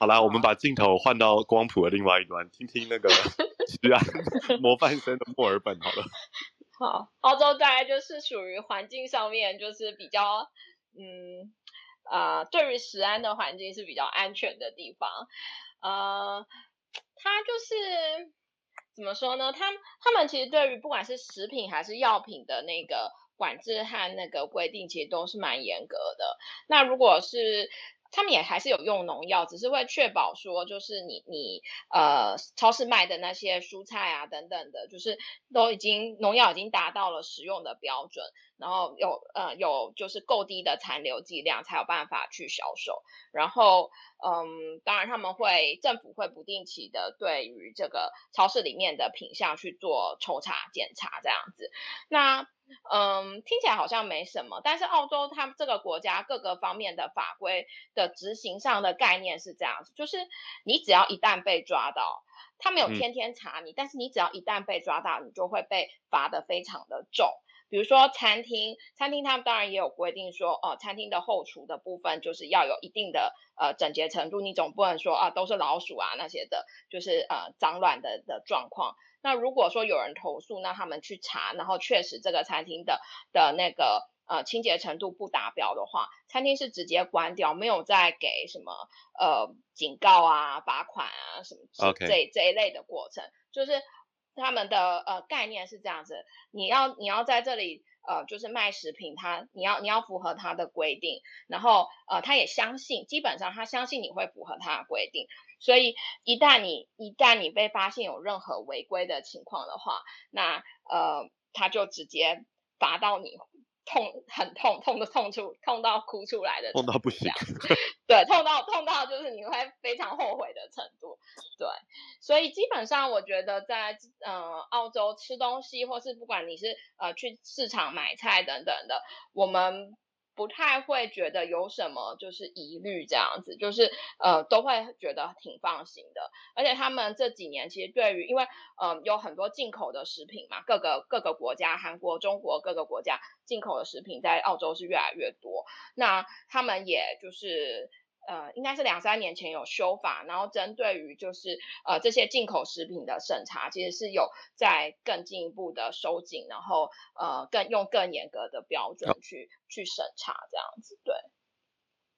好啦，我们把镜头换到光谱的另外一端，听听那个 徐安模范生的墨尔本好了。好，澳洲大概就是属于环境上面就是比较，嗯，呃，对于食安的环境是比较安全的地方。呃，它就是怎么说呢？他他们其实对于不管是食品还是药品的那个管制和那个规定，其实都是蛮严格的。那如果是他们也还是有用农药，只是会确保说，就是你你呃超市卖的那些蔬菜啊等等的，就是都已经农药已经达到了使用的标准，然后有呃有就是够低的残留剂量才有办法去销售。然后嗯，当然他们会政府会不定期的对于这个超市里面的品相去做抽查检查这样子。那嗯，听起来好像没什么，但是澳洲他们这个国家各个方面的法规的执行上的概念是这样子，就是你只要一旦被抓到，他没有天天查你，嗯、但是你只要一旦被抓到，你就会被罚的非常的重。比如说餐厅，餐厅他们当然也有规定说，哦、呃，餐厅的后厨的部分就是要有一定的呃整洁程度，你总不能说啊都是老鼠啊那些的，就是呃脏乱的的状况。那如果说有人投诉，那他们去查，然后确实这个餐厅的的那个呃清洁程度不达标的话，餐厅是直接关掉，没有再给什么呃警告啊、罚款啊什么这.这一类的过程，就是他们的呃概念是这样子，你要你要在这里呃就是卖食品，他你要你要符合他的规定，然后呃他也相信，基本上他相信你会符合他的规定。所以一旦你一旦你被发现有任何违规的情况的话，那呃他就直接罚到你痛很痛痛的痛出痛到哭出来的，痛到不行 对，痛到痛到就是你会非常后悔的程度，对，所以基本上我觉得在呃澳洲吃东西或是不管你是呃去市场买菜等等的，我们。不太会觉得有什么就是疑虑这样子，就是呃都会觉得挺放心的。而且他们这几年其实对于，因为呃有很多进口的食品嘛，各个各个国家，韩国、中国各个国家进口的食品在澳洲是越来越多。那他们也就是。呃，应该是两三年前有修法，然后针对于就是呃这些进口食品的审查，其实是有在更进一步的收紧，然后呃更用更严格的标准去、哦、去审查这样子。对，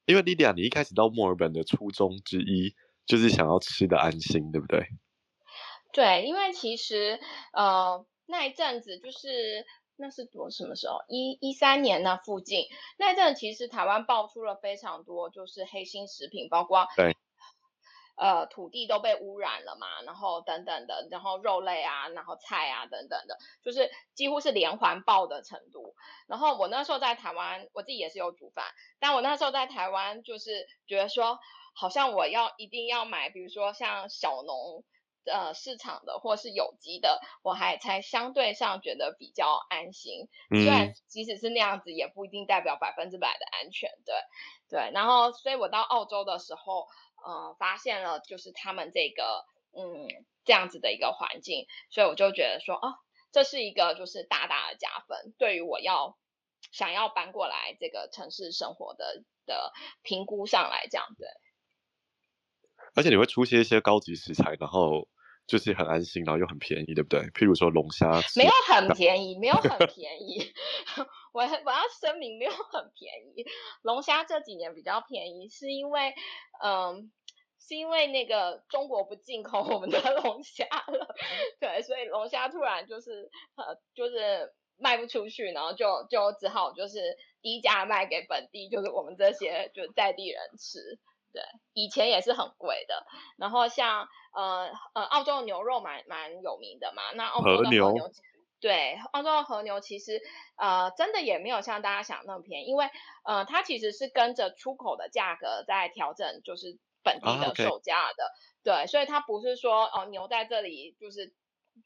因为莉莉亚，你一开始到墨尔本的初衷之一就是想要吃的安心，对不对？对，因为其实呃那一阵子就是。那是多什么时候？一一三年那附近那阵，其实台湾爆出了非常多，就是黑心食品，包括对，呃，土地都被污染了嘛，然后等等的，然后肉类啊，然后菜啊等等的，就是几乎是连环爆的程度。然后我那时候在台湾，我自己也是有煮饭，但我那时候在台湾就是觉得说，好像我要一定要买，比如说像小农。呃，市场的或是有机的，我还才相对上觉得比较安心。虽然即使是那样子，也不一定代表百分之百的安全。对，对。然后，所以我到澳洲的时候，呃，发现了就是他们这个，嗯，这样子的一个环境，所以我就觉得说，哦，这是一个就是大大的加分，对于我要想要搬过来这个城市生活的的评估上来讲，对。而且你会出现一些高级食材，然后就是很安心，然后又很便宜，对不对？譬如说龙虾，没有很便宜，没有很 便宜。我我要声明，没有很便宜。龙虾这几年比较便宜，是因为嗯，是因为那个中国不进口我们的龙虾了，对，所以龙虾突然就是呃，就是卖不出去，然后就就只好就是低价卖给本地，就是我们这些就是在地人吃。对，以前也是很贵的。然后像呃呃，澳洲的牛肉蛮蛮有名的嘛。那澳洲的和牛，对，澳洲的和牛其实呃真的也没有像大家想那么便宜，因为呃它其实是跟着出口的价格在调整，就是本地的售价的。啊 okay、对，所以它不是说哦、呃、牛在这里就是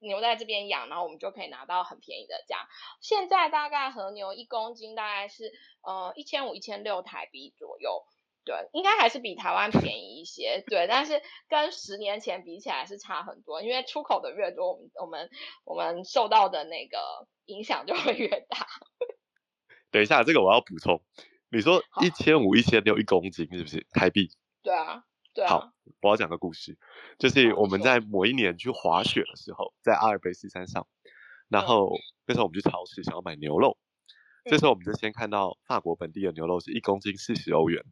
牛在这边养，然后我们就可以拿到很便宜的价。现在大概和牛一公斤大概是呃一千五一千六台币左右。对，应该还是比台湾便宜一些，对，但是跟十年前比起来是差很多，因为出口的越多，我们我们我们受到的那个影响就会越大。等一下，这个我要补充，你说一千五、一千六一公斤是不是台币？对啊，对啊。好，我要讲个故事，就是我们在某一年去滑雪的时候，在阿尔卑斯山上，然后那时候我们去超市想要买牛肉，这时候我们就先看到法国本地的牛肉是一公斤四十欧元。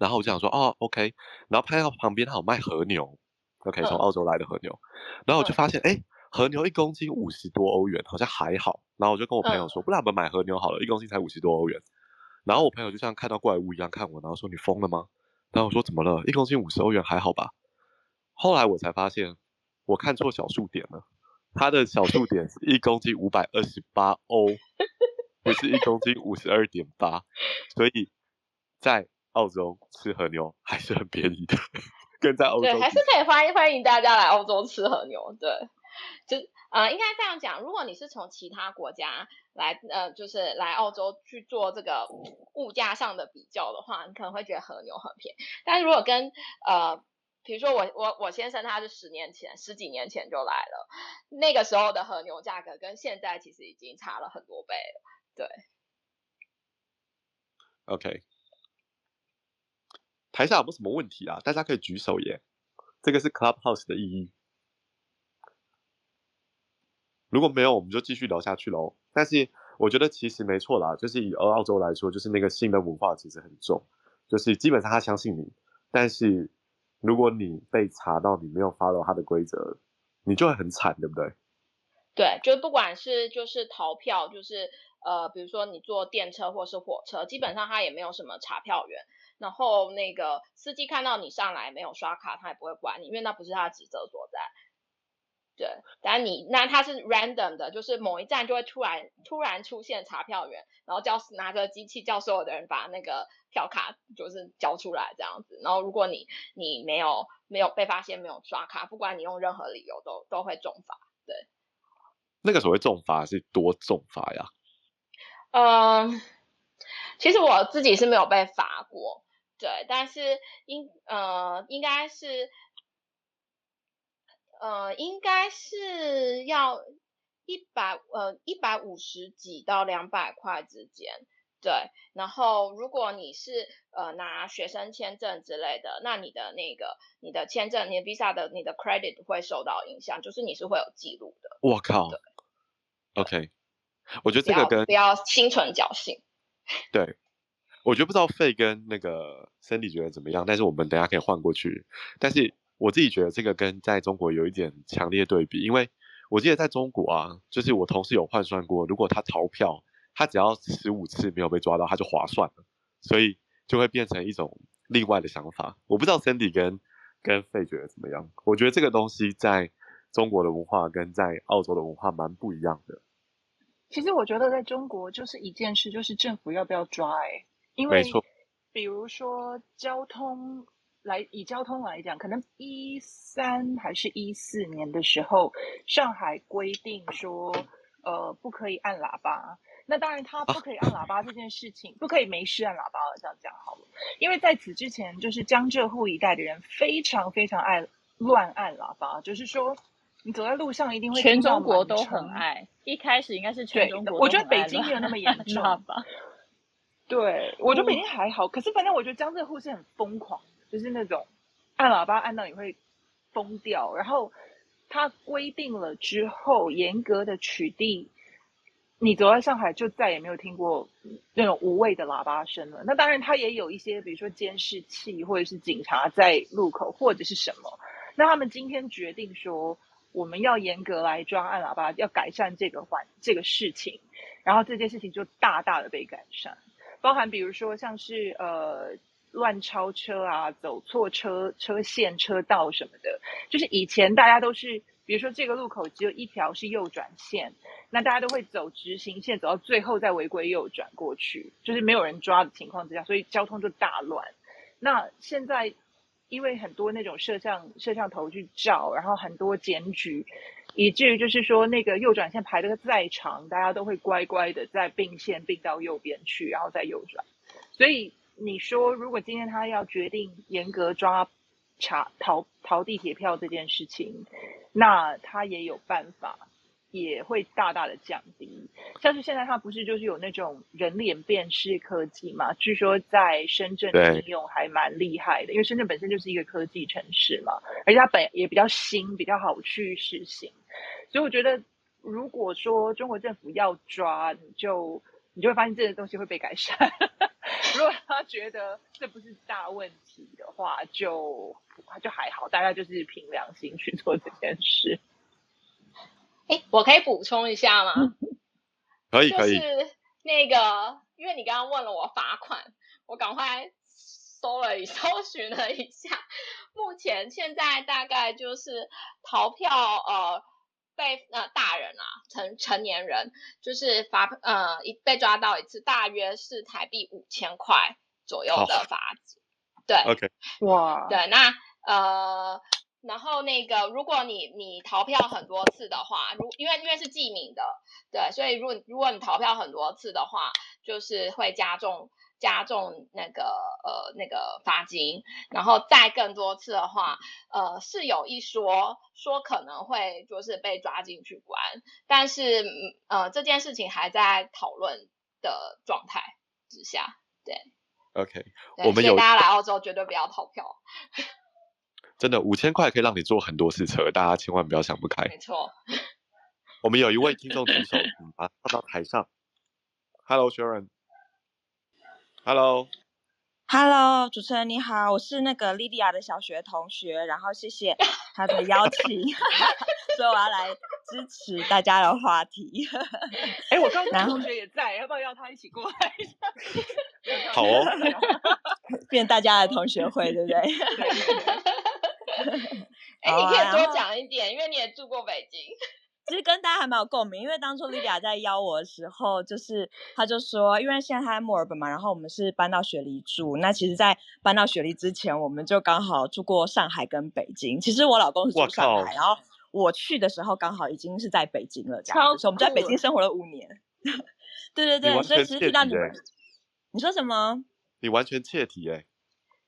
然后我就想说，哦，OK，然后拍到旁边他有卖和牛，OK，从澳洲来的和牛，嗯、然后我就发现，哎、嗯，和牛一公斤五十多欧元，好像还好。然后我就跟我朋友说，嗯、不然我们买和牛好了，一公斤才五十多欧元。然后我朋友就像看到怪物一样看我，然后说，你疯了吗？然后我说，怎么了？一公斤五十欧元还好吧？后来我才发现，我看错小数点了，它的小数点是一公斤五百二十八欧，不是一公斤五十二点八，所以在。澳洲吃和牛还是很便宜的，跟在欧洲对，还是可以欢迎欢迎大家来澳洲吃和牛。对，就呃，应该这样讲，如果你是从其他国家来，呃，就是来澳洲去做这个物价上的比较的话，你可能会觉得和牛很便宜。但是如果跟呃，比如说我我我先生他是十年前十几年前就来了，那个时候的和牛价格跟现在其实已经差了很多倍了。对，OK。台下有没有什么问题啊？大家可以举手耶。这个是 Clubhouse 的意义。如果没有，我们就继续聊下去喽。但是我觉得其实没错啦，就是以澳洲来说，就是那个信任文化其实很重，就是基本上他相信你，但是如果你被查到你没有 follow 他的规则，你就会很惨，对不对？对，就不管是就是逃票，就是呃，比如说你坐电车或是火车，基本上他也没有什么查票员。然后那个司机看到你上来没有刷卡，他也不会管你，因为那不是他的职责所在。对，但你那他是 random 的，就是某一站就会突然突然出现查票员，然后叫拿着机器叫所有的人把那个票卡就是交出来这样子。然后如果你你没有没有被发现没有刷卡，不管你用任何理由都都会重罚。对，那个所谓重罚是多重罚呀？嗯，其实我自己是没有被罚过。对，但是应呃应该是呃应该是要一百呃一百五十几到两百块之间，对。然后如果你是呃拿学生签证之类的，那你的那个你的签证、你的 visa 的你的 credit 会受到影响，就是你是会有记录的。我靠。对。OK，我觉得这个跟不要心存侥幸。对。我觉得不知道费跟那个 Cindy 觉得怎么样，但是我们等下可以换过去。但是我自己觉得这个跟在中国有一点强烈对比，因为我记得在中国啊，就是我同事有换算过，如果他逃票，他只要十五次没有被抓到，他就划算了，所以就会变成一种另外的想法。我不知道 Cindy 跟跟费觉得怎么样？我觉得这个东西在中国的文化跟在澳洲的文化蛮不一样的。其实我觉得在中国就是一件事，就是政府要不要抓哎。因为，比如说交通来以交通来讲，可能一三还是一四年的时候，上海规定说，呃，不可以按喇叭。那当然，他不可以按喇叭这件事情，不可以没事按喇叭了。这样讲好了，因为在此之前，就是江浙沪一带的人非常非常爱乱按喇叭，就是说，你走在路上一定会全中国都很爱。一开始应该是全中国，我觉得北京没有那么严重吧。对，我觉得北京还好，可是反正我觉得江浙沪是很疯狂，就是那种按喇叭按到你会疯掉。然后他规定了之后，严格的取缔，你走在上海就再也没有听过那种无谓的喇叭声了。那当然，他也有一些，比如说监视器或者是警察在路口或者是什么。那他们今天决定说，我们要严格来抓按喇叭，要改善这个环这个事情，然后这件事情就大大的被改善。包含比如说像是呃乱超车啊，走错车车线车道什么的，就是以前大家都是，比如说这个路口只有一条是右转线，那大家都会走直行线，走到最后再违规右转过去，就是没有人抓的情况之下，所以交通就大乱。那现在因为很多那种摄像摄像头去照，然后很多检举。以至于就是说，那个右转线排的再长，大家都会乖乖的在并线并到右边去，然后再右转。所以你说，如果今天他要决定严格抓查逃逃地铁票这件事情，那他也有办法，也会大大的降低。像是现在他不是就是有那种人脸辨识科技嘛？据说在深圳应用还蛮厉害的，因为深圳本身就是一个科技城市嘛，而且它本也比较新，比较好去实行。所以我觉得，如果说中国政府要抓，你就你就会发现这些东西会被改善。如果他觉得这不是大问题的话，就就还好，大家就是凭良心去做这件事。哎，我可以补充一下吗？可以，可以。就是那个，因为你刚刚问了我罚款，我赶快搜了一 搜寻了一下，目前现在大概就是逃票，呃，被呃大人啊，成成年人，就是罚呃一被抓到一次，大约是台币五千块左右的罚金。对，OK，哇，对，那呃。然后那个，如果你你逃票很多次的话，如因为因为是记名的，对，所以如果如果你逃票很多次的话，就是会加重加重那个呃那个罚金，然后再更多次的话，呃是有一说说可能会就是被抓进去关，但是呃这件事情还在讨论的状态之下，对，OK，对我们有大家来澳洲绝对不要逃票。真的五千块可以让你坐很多次车，大家千万不要想不开。没错，我们有一位听众举手，嗯，把他放到台上。Hello，Sharon。Hello，Hello，主持人你好，我是那个莉莉亚的小学同学，然后谢谢她的邀请，所以我要来支持大家的话题。哎，我刚刚同学也在，要不要邀他一起过来一 下？好哦，变大家的同学会，对不对？哎，你可以多讲一点，因为你也住过北京。其实跟大家还蛮有共鸣，因为当初莉迪亚在邀我的时候，就是她就说，因为现在他在墨尔本嘛，然后我们是搬到雪梨住。那其实，在搬到雪梨之前，我们就刚好住过上海跟北京。其实我老公是住上海，然后我去的时候刚好已经是在北京了，这样子。所以我们在北京生活了五年。对对对，所以其实听到你们，你说什么？你完全切题哎。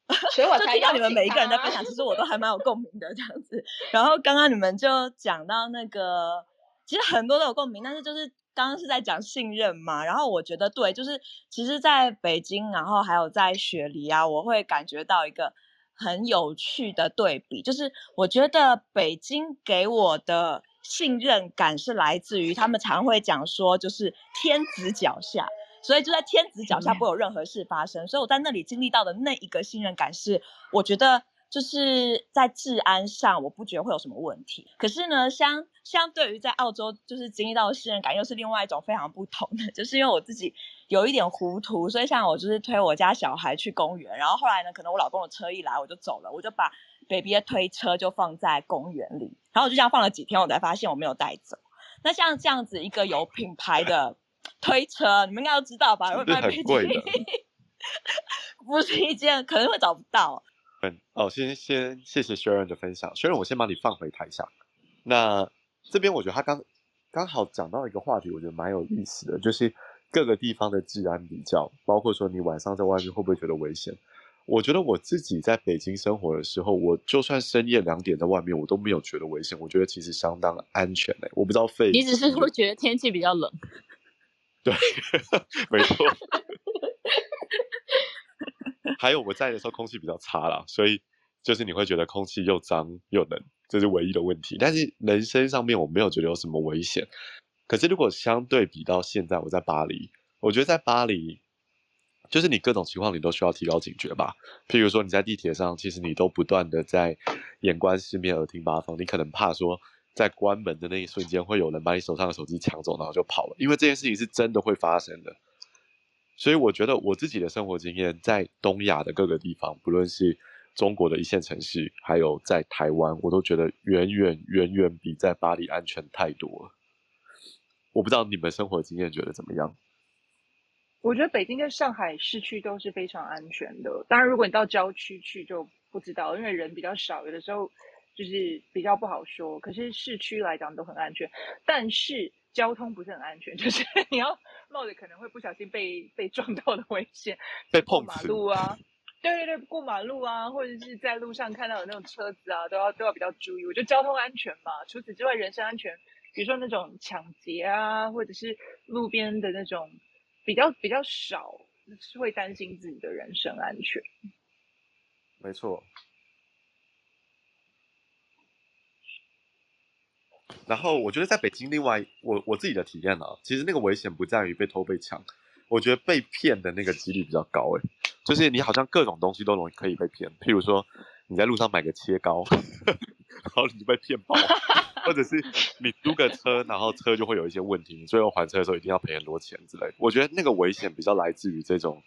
所以我才要你们每一个人在分享，其实我都还蛮有共鸣的这样子。然后刚刚你们就讲到那个，其实很多都有共鸣，但是就是刚刚是在讲信任嘛。然后我觉得对，就是其实在北京，然后还有在雪梨啊，我会感觉到一个很有趣的对比，就是我觉得北京给我的信任感是来自于他们常会讲说，就是天子脚下。所以就在天子脚下不会有任何事发生，嗯、所以我在那里经历到的那一个信任感是，我觉得就是在治安上我不觉得会有什么问题。可是呢，相相对于在澳洲就是经历到的信任感又是另外一种非常不同的，就是因为我自己有一点糊涂，所以像我就是推我家小孩去公园，然后后来呢，可能我老公的车一来我就走了，我就把 baby 的推车就放在公园里，然后我就这样放了几天，我才发现我没有带走。那像这样子一个有品牌的。推车，你们应该都知道吧？会卖很贵的，不是一件，可能会找不到。嗯，哦，先先谢谢 Sharon 的分享，Sharon，我先把你放回台下。那这边我觉得他刚刚好讲到一个话题，我觉得蛮有意思的，就是各个地方的治安比较，包括说你晚上在外面会不会觉得危险？我觉得我自己在北京生活的时候，我就算深夜两点在外面，我都没有觉得危险，我觉得其实相当安全嘞。我不知道费，你只是会觉得天气比较冷。对，没错。还有我在的时候空气比较差啦，所以就是你会觉得空气又脏又冷，这是唯一的问题。但是人身上面我没有觉得有什么危险。可是如果相对比到现在我在巴黎，我觉得在巴黎，就是你各种情况你都需要提高警觉吧。譬如说你在地铁上，其实你都不断的在眼观四面，耳听八方，你可能怕说。在关门的那一瞬间，会有人把你手上的手机抢走，然后就跑了。因为这件事情是真的会发生的，所以我觉得我自己的生活经验，在东亚的各个地方，不论是中国的一线城市，还有在台湾，我都觉得远远远远比在巴黎安全太多了。我不知道你们生活经验觉得怎么样？我觉得北京跟上海市区都是非常安全的。当然，如果你到郊区去就不知道，因为人比较少，有的时候。就是比较不好说，可是市区来讲都很安全。但是交通不是很安全，就是你要冒着可能会不小心被被撞到的危险，被碰马路啊，对对对，过马路啊，或者是在路上看到有那种车子啊，都要都要比较注意。我觉得交通安全嘛，除此之外，人身安全，比如说那种抢劫啊，或者是路边的那种比较比较少，是会担心自己的人身安全。没错。然后我觉得在北京，另外我我自己的体验啊，其实那个危险不在于被偷被抢，我觉得被骗的那个几率比较高诶，就是你好像各种东西都容易可以被骗，譬如说你在路上买个切糕，然后你就被骗跑，或者是你租个车，然后车就会有一些问题，你最后还车的时候一定要赔很多钱之类。我觉得那个危险比较来自于这种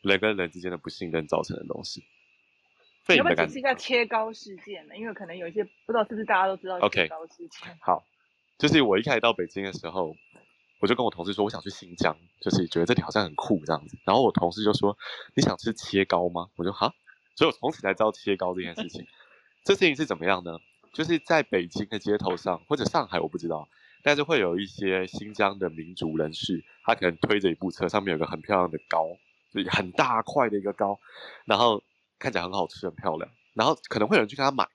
人跟人之间的不信任造成的东西。你要不要解释一下切糕事件呢？因为可能有一些不知道是不是大家都知道切糕事件。Okay. 好，就是我一开始到北京的时候，我就跟我同事说我想去新疆，就是觉得这里好像很酷这样子。然后我同事就说：“你想吃切糕吗？”我就哈，所以我从此才知道切糕这件事情。这事情是怎么样呢？就是在北京的街头上或者上海我不知道，但是会有一些新疆的民族人士，他可能推着一部车，上面有个很漂亮的糕，就是很大块的一个糕，然后。看起来很好吃，很漂亮，然后可能会有人去跟他买，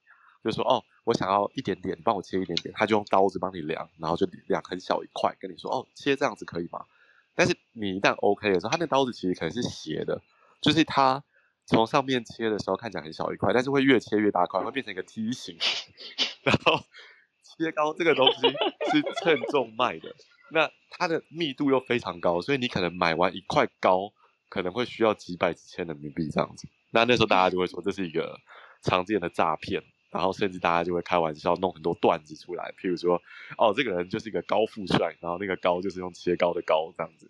就说哦，我想要一点点，帮我切一点点，他就用刀子帮你量，然后就量很小一块，跟你说哦，切这样子可以吗？但是你一旦 OK 的时候，他那刀子其实可能是斜的，就是他从上面切的时候看起来很小一块，但是会越切越大块，会变成一个梯形。然后切糕这个东西是称重卖的，那它的密度又非常高，所以你可能买完一块糕，可能会需要几百几千人民币这样子。那那时候大家就会说这是一个常见的诈骗，然后甚至大家就会开玩笑弄很多段子出来，譬如说，哦，这个人就是一个高富帅，然后那个高就是用切糕的高这样子。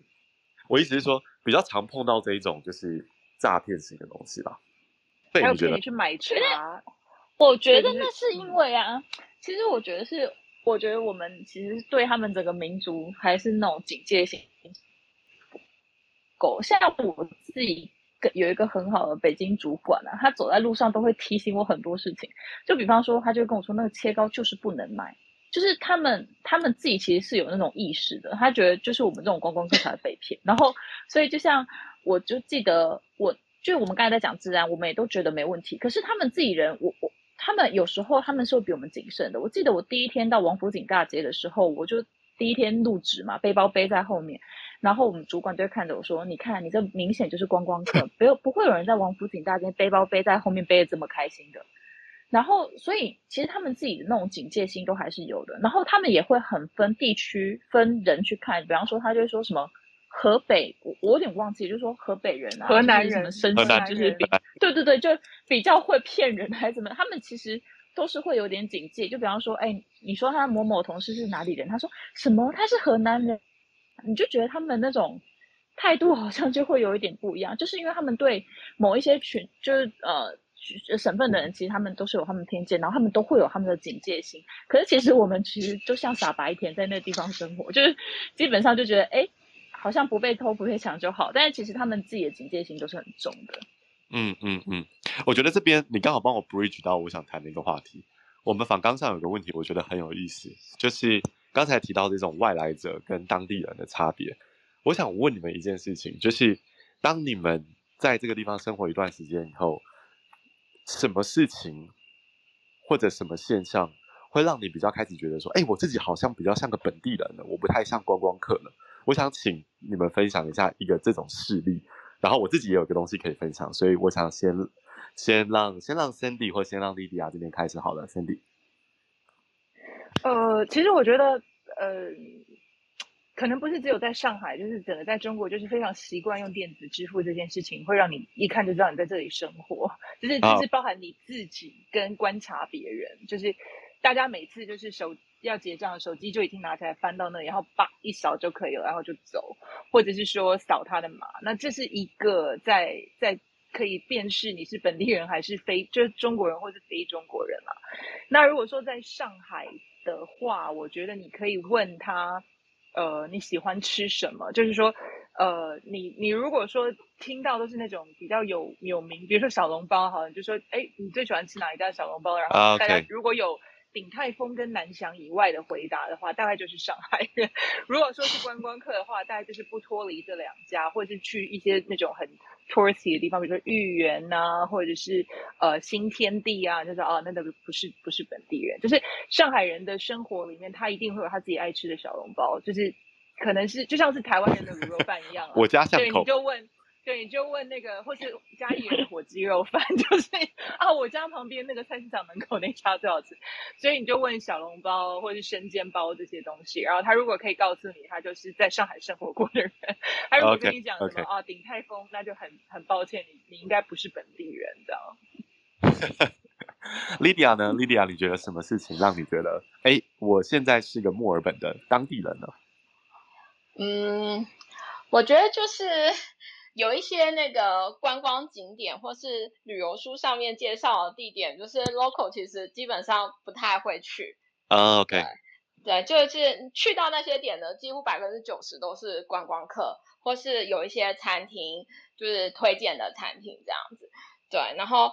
我意思是说，比较常碰到这一种就是诈骗型的东西吧。还有可以去买茶，我觉得那是因为啊，其实我觉得是，我觉得我们其实对他们整个民族还是那种警戒性够，像我自己。有一个很好的北京主管啊，他走在路上都会提醒我很多事情。就比方说，他就跟我说，那个切糕就是不能买，就是他们他们自己其实是有那种意识的。他觉得就是我们这种观光客才被骗。然后，所以就像我就记得，我就我们刚才在讲治安，我们也都觉得没问题。可是他们自己人，我我他们有时候他们是会比我们谨慎的。我记得我第一天到王府井大街的时候，我就第一天入职嘛，背包背在后面。然后我们主管就会看着我说：“你看，你这明显就是观光客，不不会有人在王府井大街背包背在后面背的这么开心的。”然后，所以其实他们自己的那种警戒心都还是有的。然后他们也会很分地区、分人去看，比方说他就会说什么河北，我我有点忘记，就是说河北人啊，河南人，什么深圳，就是比对对对，就比较会骗人还是怎么？他们其实都是会有点警戒。就比方说，哎，你说他某某同事是哪里人？他说什么？他是河南人。你就觉得他们那种态度好像就会有一点不一样，就是因为他们对某一些群，就是呃省份的人，其实他们都是有他们偏见，然后他们都会有他们的警戒心。可是其实我们其实就像傻白甜在那个地方生活，就是基本上就觉得哎，好像不被偷不被抢就好。但是其实他们自己的警戒心都是很重的。嗯嗯嗯，我觉得这边你刚好帮我 bridge 到我想谈的一个话题。我们访纲上有个问题，我觉得很有意思，就是。刚才提到这种外来者跟当地人的差别，我想问你们一件事情，就是当你们在这个地方生活一段时间以后，什么事情或者什么现象会让你比较开始觉得说，哎，我自己好像比较像个本地人了，我不太像观光客了。我想请你们分享一下一个这种事例，然后我自己也有个东西可以分享，所以我想先先让先让 Cindy 或先让莉迪亚这边开始好了，Cindy。呃，其实我觉得，呃，可能不是只有在上海，就是整个在中国，就是非常习惯用电子支付这件事情，会让你一看就知道你在这里生活，就是就是包含你自己跟观察别人，就是大家每次就是手要结账，手机就已经拿起来翻到那里，然后叭一扫就可以了，然后就走，或者是说扫他的码，那这是一个在在可以辨识你是本地人还是非就是中国人或是非中国人啊。那如果说在上海。的话，我觉得你可以问他，呃，你喜欢吃什么？就是说，呃，你你如果说听到都是那种比较有有名，比如说小笼包，好像就说，哎，你最喜欢吃哪一家小笼包？然后大家如果有鼎泰丰跟南翔以外的回答的话，大概就是上海人。如果说是观光客的话，大概就是不脱离这两家，或者是去一些那种很 touristy 的地方，比如说豫园呐，或者是呃新天地啊，就是哦，那个不是不是本地人，就是上海人的生活里面，他一定会有他自己爱吃的小笼包，就是可能是就像是台湾人的卤肉饭一样，啊，我家巷口，对，你就问。对，你就问那个，或是嘉义人的火鸡肉饭，就是啊，我家旁边那个菜市场门口那家最好吃，所以你就问小笼包或是生煎包这些东西，然后他如果可以告诉你，他就是在上海生活过的人，他如果跟你讲什么 okay, okay. 啊，鼎泰丰，那就很很抱歉，你你应该不是本地人，这样。Lydia 呢？Lydia，你觉得什么事情让你觉得，哎，我现在是个墨尔本的当地人呢？嗯，我觉得就是。有一些那个观光景点或是旅游书上面介绍的地点，就是 local 其实基本上不太会去。啊、oh，OK，对，对，就是去到那些点呢，几乎百分之九十都是观光客，或是有一些餐厅就是推荐的餐厅这样子。对，然后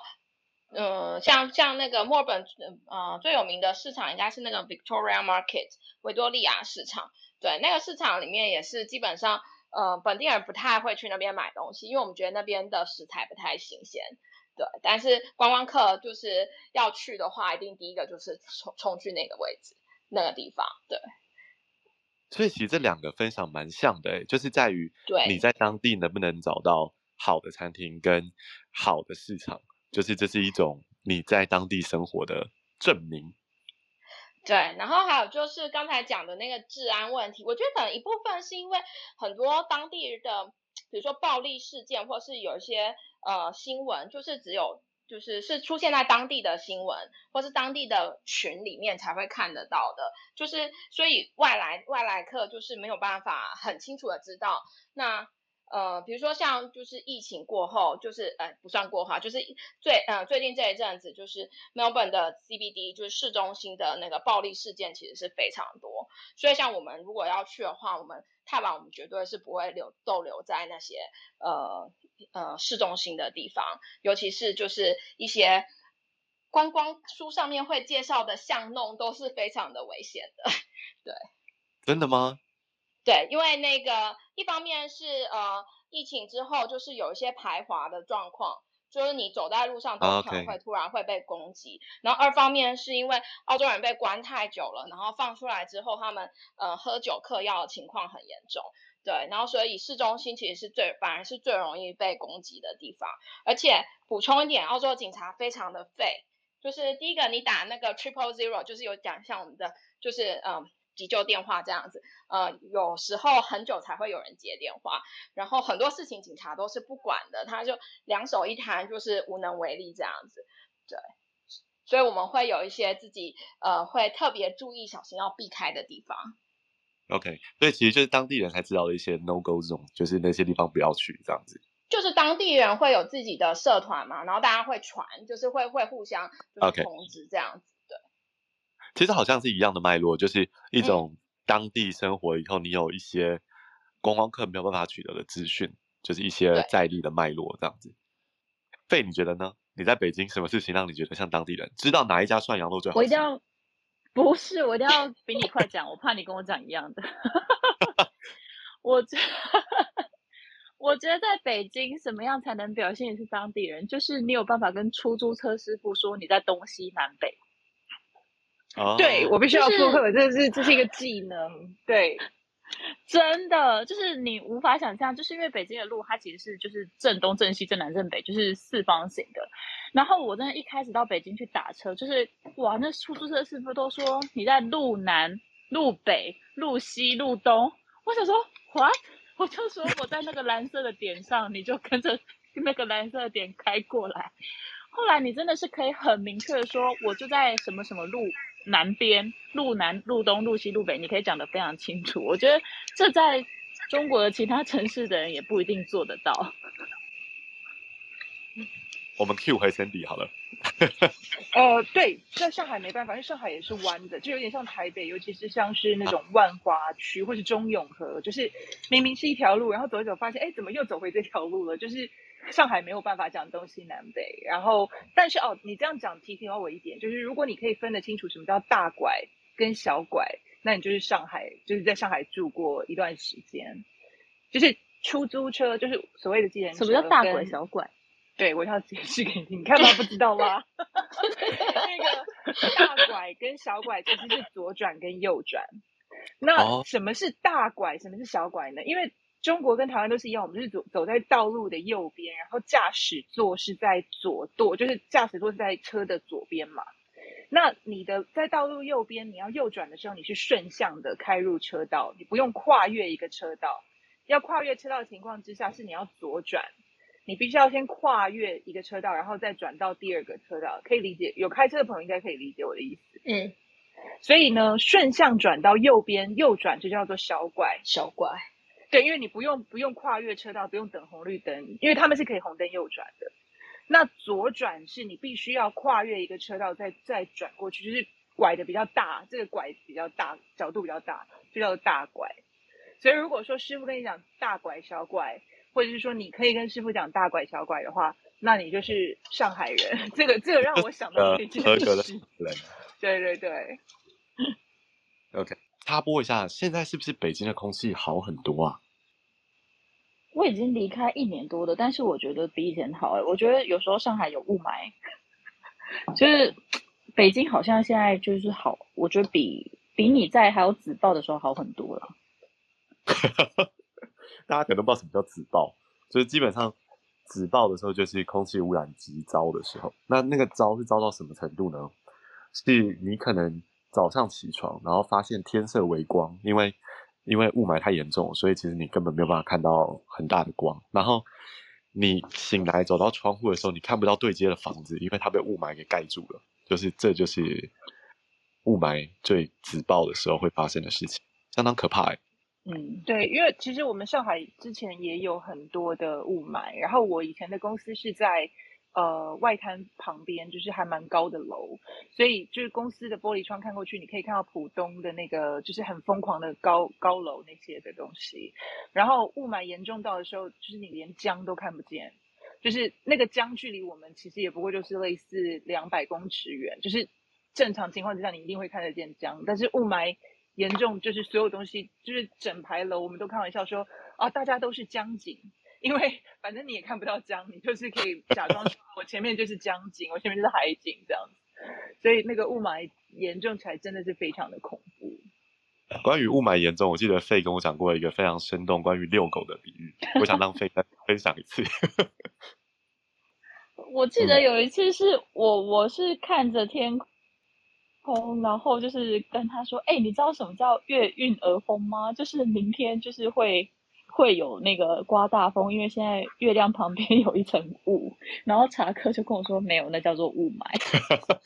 嗯，像像那个墨尔本呃最有名的市场应该是那个 Victoria Market 维多利亚市场。对，那个市场里面也是基本上。呃，本地人不太会去那边买东西，因为我们觉得那边的食材不太新鲜。对，但是观光客就是要去的话，一定第一个就是冲冲去那个位置，那个地方。对。所以其实这两个分享蛮像的，就是在于你在当地能不能找到好的餐厅跟好的市场，就是这是一种你在当地生活的证明。对，然后还有就是刚才讲的那个治安问题，我觉得可能一部分是因为很多当地的，比如说暴力事件，或是有一些呃新闻，就是只有就是是出现在当地的新闻，或是当地的群里面才会看得到的，就是所以外来外来客就是没有办法很清楚的知道那。呃，比如说像就是疫情过后，就是呃不算过哈，就是最呃最近这一阵子，就是 Melbourne 的 CBD 就是市中心的那个暴力事件其实是非常多，所以像我们如果要去的话，我们太晚我们绝对是不会留逗留在那些呃呃市中心的地方，尤其是就是一些观光书上面会介绍的巷弄都是非常的危险的，对。真的吗？对，因为那个一方面是呃疫情之后，就是有一些排华的状况，就是你走在路上都可能会突然会被攻击。Oh. 然后二方面是因为澳洲人被关太久了，然后放出来之后，他们呃喝酒嗑药的情况很严重。对，然后所以市中心其实是最反而是最容易被攻击的地方。而且补充一点，澳洲警察非常的废，就是第一个你打那个 triple zero，就是有讲像我们的就是嗯。急救电话这样子，呃，有时候很久才会有人接电话，然后很多事情警察都是不管的，他就两手一摊，就是无能为力这样子，对，所以我们会有一些自己呃会特别注意、小心要避开的地方。OK，所以其实就是当地人才知道的一些 no go zone，就是那些地方不要去这样子。就是当地人会有自己的社团嘛，然后大家会传，就是会会互相就是通知这样子。Okay. 其实好像是一样的脉络，就是一种当地生活以后，你有一些观光客没有办法取得的资讯，就是一些在地的脉络这样子。费，你觉得呢？你在北京什么事情让你觉得像当地人？知道哪一家涮羊肉最好吃？我一定要，不是，我一定要比你快讲，我怕你跟我讲一样的。我觉得，我觉得在北京什么样才能表现你是当地人？就是你有办法跟出租车师傅说你在东西南北。Oh, 对，我必须要附和，这是这是一个技能。对，真的就是你无法想象，就是因为北京的路它其实是就是正东正西正南正北，就是四方形的。然后我真的一开始到北京去打车，就是哇，那出租车师傅都说你在路南、路北、路西、路东。我想说，what？我就说我在那个蓝色的点上，你就跟着那个蓝色的点开过来。后来你真的是可以很明确的说，我就在什么什么路。南边路南、路东、路西、路北，你可以讲得非常清楚。我觉得这在中国的其他城市的人也不一定做得到。我们 Q 回 Sandy 好了。呃，对，在上海没办法，因为上海也是弯的，就有点像台北，尤其是像是那种万华区或是中永和，就是明明是一条路，然后走一走发现，哎，怎么又走回这条路了？就是上海没有办法讲东西南北。然后，但是哦，你这样讲提醒了我一点，就是如果你可以分得清楚什么叫大拐跟小拐，那你就是上海，就是在上海住过一段时间，就是出租车，就是所谓的计程车。什么叫大拐小拐？对，我要解释给你，你看吗？不知道吗？那个大拐跟小拐其实是左转跟右转。那什么是大拐？什么是小拐呢？因为中国跟台湾都是一样，我们是走走在道路的右边，然后驾驶座是在左舵，就是驾驶座是在车的左边嘛。那你的在道路右边，你要右转的时候，你是顺向的开入车道，你不用跨越一个车道。要跨越车道的情况之下，是你要左转，你必须要先跨越一个车道，然后再转到第二个车道。可以理解，有开车的朋友应该可以理解我的意思。嗯。所以呢，顺向转到右边右转就叫做小拐。小拐。对，因为你不用不用跨越车道，不用等红绿灯，因为他们是可以红灯右转的。那左转是你必须要跨越一个车道再再转过去，就是拐的比较大，这个拐比较大，角度比较大，就叫做大拐。所以如果说师傅跟你讲大拐小拐，或者是说你可以跟师傅讲大拐小拐的话，那你就是上海人。这个这个让我想到一件事。对对对。OK，插播一下，现在是不是北京的空气好很多啊？我已经离开一年多了，但是我觉得比以前好哎。我觉得有时候上海有雾霾，就是北京好像现在就是好，我觉得比比你在还有紫爆的时候好很多了。大家可能不知道什么叫紫爆，就是基本上紫爆的时候就是空气污染极糟的时候。那那个糟是糟到什么程度呢？是你可能早上起床，然后发现天色微光，因为。因为雾霾太严重，所以其实你根本没有办法看到很大的光。然后你醒来走到窗户的时候，你看不到对接的房子，因为它被雾霾给盖住了。就是这就是雾霾最直爆的时候会发生的事情，相当可怕。嗯，对，因为其实我们上海之前也有很多的雾霾，然后我以前的公司是在。呃，外滩旁边就是还蛮高的楼，所以就是公司的玻璃窗看过去，你可以看到浦东的那个就是很疯狂的高高楼那些的东西。然后雾霾严重到的时候，就是你连江都看不见，就是那个江距离我们其实也不过就是类似两百公尺远，就是正常情况之下你一定会看得见江，但是雾霾严重，就是所有东西就是整排楼，我们都开玩笑说啊，大家都是江景。因为反正你也看不到江，你就是可以假装我前面就是江景，我前面就是海景这样子，所以那个雾霾严重起来真的是非常的恐怖。关于雾霾严重，我记得费跟我讲过一个非常生动关于遛狗的比喻，我想让费再 分享一次。我记得有一次是我我是看着天空，然后就是跟他说：“哎，你知道什么叫月晕而风吗？就是明天就是会。”会有那个刮大风，因为现在月亮旁边有一层雾，然后查克就跟我说没有，那叫做雾霾。